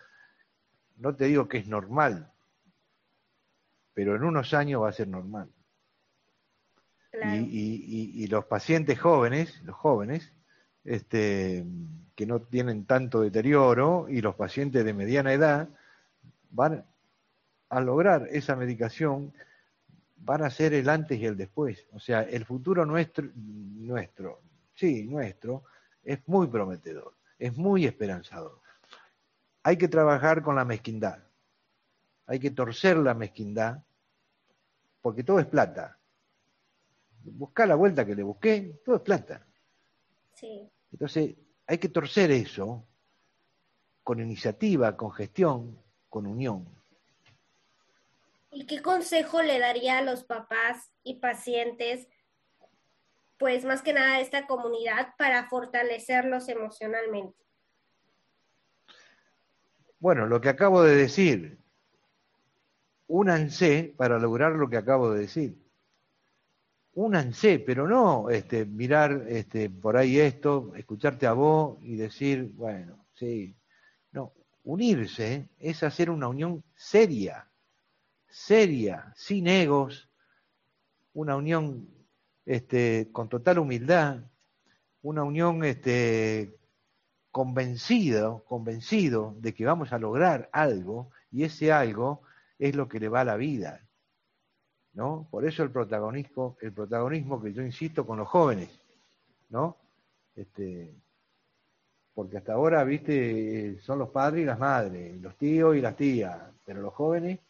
no te digo que es normal, pero en unos años va a ser normal. Y, y, los pacientes jóvenes, los jóvenes, este, que no tienen tanto deterioro, y los pacientes de mediana edad, van a lograr esa medicación van a ser el antes y el después. O sea, el futuro nuestro, nuestro, sí, nuestro, es muy prometedor, es muy esperanzador. Hay que trabajar con la mezquindad, hay que torcer la mezquindad, porque todo es plata. Busca la vuelta que le busqué, todo es plata. Sí. Entonces, hay que torcer eso con iniciativa, con gestión, con unión. ¿Y qué consejo le daría a los papás y pacientes, pues más que nada esta comunidad, para fortalecerlos emocionalmente? Bueno, lo que acabo de decir, únanse para lograr lo que acabo de decir. Únanse, pero no este, mirar este, por ahí esto, escucharte a vos y decir, bueno, sí. No, unirse es hacer una unión seria seria, sin egos, una unión este, con total humildad, una unión este, convencido, convencido de que vamos a lograr algo y ese algo es lo que le va a la vida. ¿No? Por eso el protagonismo, el protagonismo que yo insisto con los jóvenes, ¿no? Este, porque hasta ahora, viste, son los padres y las madres, los tíos y las tías, pero los jóvenes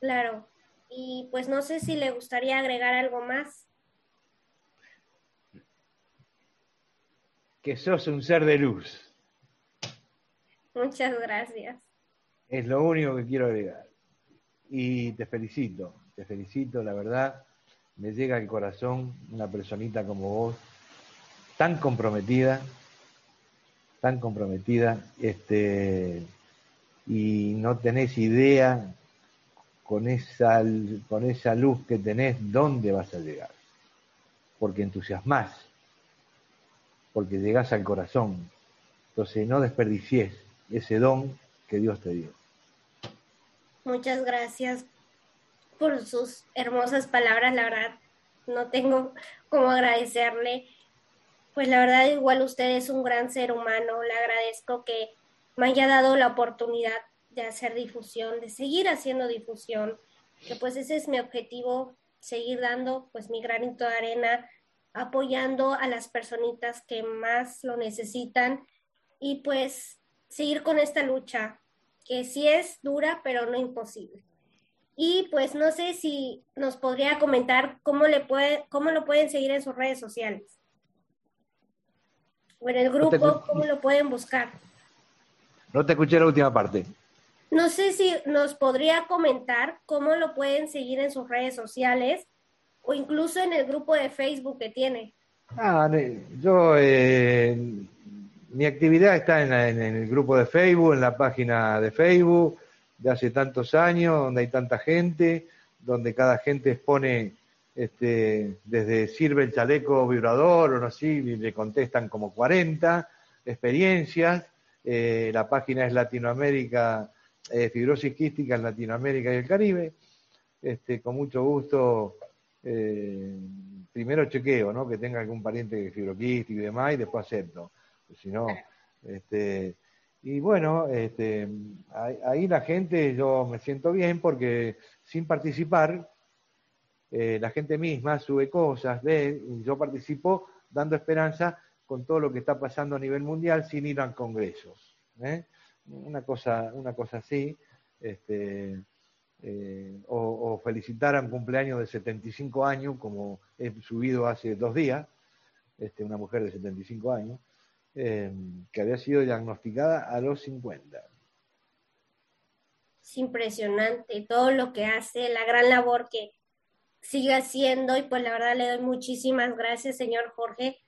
Claro. Y pues no sé si le gustaría agregar algo más. Que sos un ser de luz. Muchas gracias. Es lo único que quiero agregar. Y te felicito, te felicito, la verdad. Me llega al corazón una personita como vos, tan comprometida, tan comprometida, este, y no tenés idea con esa, con esa luz que tenés dónde vas a llegar. Porque entusiasmás, porque llegás al corazón. Entonces no desperdicies ese don que Dios te dio. Muchas gracias por sus hermosas palabras, la verdad, no tengo cómo agradecerle. Pues la verdad, igual usted es un gran ser humano, le agradezco que me haya dado la oportunidad de hacer difusión, de seguir haciendo difusión, que pues ese es mi objetivo, seguir dando pues mi granito de arena, apoyando a las personitas que más lo necesitan y pues seguir con esta lucha, que sí es dura, pero no imposible. Y pues no sé si nos podría comentar cómo, le puede, cómo lo pueden seguir en sus redes sociales. O en el grupo, cómo lo pueden buscar. No te escuché la última parte. No sé si nos podría comentar cómo lo pueden seguir en sus redes sociales o incluso en el grupo de Facebook que tiene. Ah, yo, eh, mi actividad está en, el grupo de Facebook, en la página de Facebook de hace tantos años, donde hay tanta gente, donde cada gente expone este, desde sirve el chaleco vibrador o no sé, y le contestan como 40 experiencias. Eh, la página es Latinoamérica, eh, Fibrosis Quística en Latinoamérica y el Caribe. Este, con mucho gusto, eh, primero chequeo, ¿no? Que tenga algún pariente fibroquístico y demás, y después acepto. Si no, este, y bueno, este, ahí la gente, yo me siento bien porque sin participar, eh, la gente misma sube cosas, ve, y yo participo dando esperanza con todo lo que está pasando a nivel mundial sin ir a congresos. ¿eh? Una, cosa, una cosa así, este, eh, o, o, felicitar un cumpleaños de 75 años, como he subido hace dos días, este, una mujer de 75 años, Em, que había sido diagnosticada a los 50. Es impresionante todo lo que hace, la gran labor que sigue haciendo y pues la verdad le doy muchísimas gracias, señor Jorge.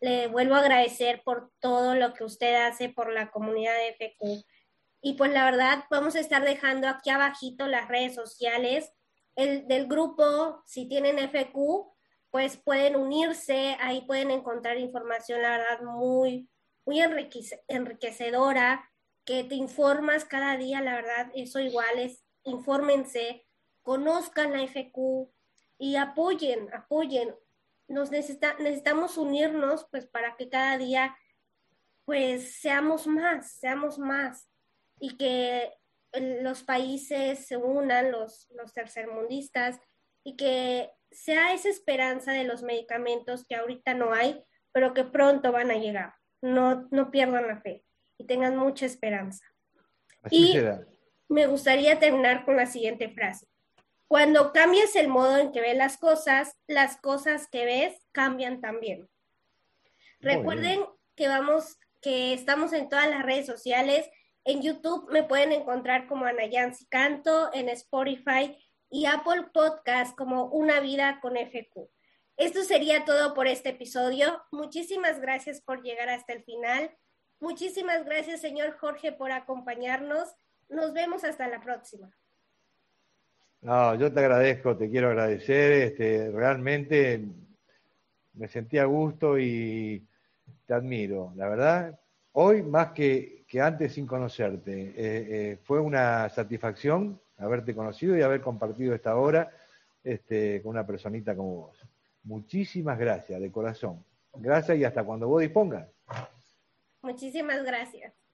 Le vuelvo a agradecer por todo lo que usted hace por la comunidad de FQ. Y pues la verdad, vamos a estar dejando aquí abajito las redes sociales el, del grupo, si tienen FQ, pues pueden unirse, ahí pueden encontrar información, la verdad, muy, muy enriquecedora, que te informas cada día, la verdad, eso igual es, infórmense, conozcan la FQ y apoyen, apoyen. Nos necesita, necesitamos unirnos pues para que cada día pues seamos más, seamos más y que los países se unan, los, los tercermundistas, y que sea esa esperanza de los medicamentos que ahorita no hay, pero que pronto van a llegar no, no pierdan la fe y tengan mucha esperanza. y me gustaría terminar con la siguiente frase. Cuando cambias el modo en que ves las cosas, las cosas que ves cambian también. Recuerden que vamos, que estamos en todas las redes sociales. En YouTube me pueden encontrar como Anayansi Canto, en Spotify y Apple Podcast como Una Vida con FQ. Esto sería todo por este episodio. Muchísimas gracias por llegar hasta el final. Muchísimas gracias, señor Jorge, por acompañarnos. Nos vemos hasta la próxima. No, yo te agradezco, te quiero agradecer. Este, realmente me sentí a gusto y te admiro. La verdad, hoy más que, que antes sin conocerte, eh, eh, fue una satisfacción haberte conocido y haber compartido esta hora este, con una personita como vos. Muchísimas gracias, de corazón. Gracias y hasta cuando vos dispongas. Muchísimas gracias.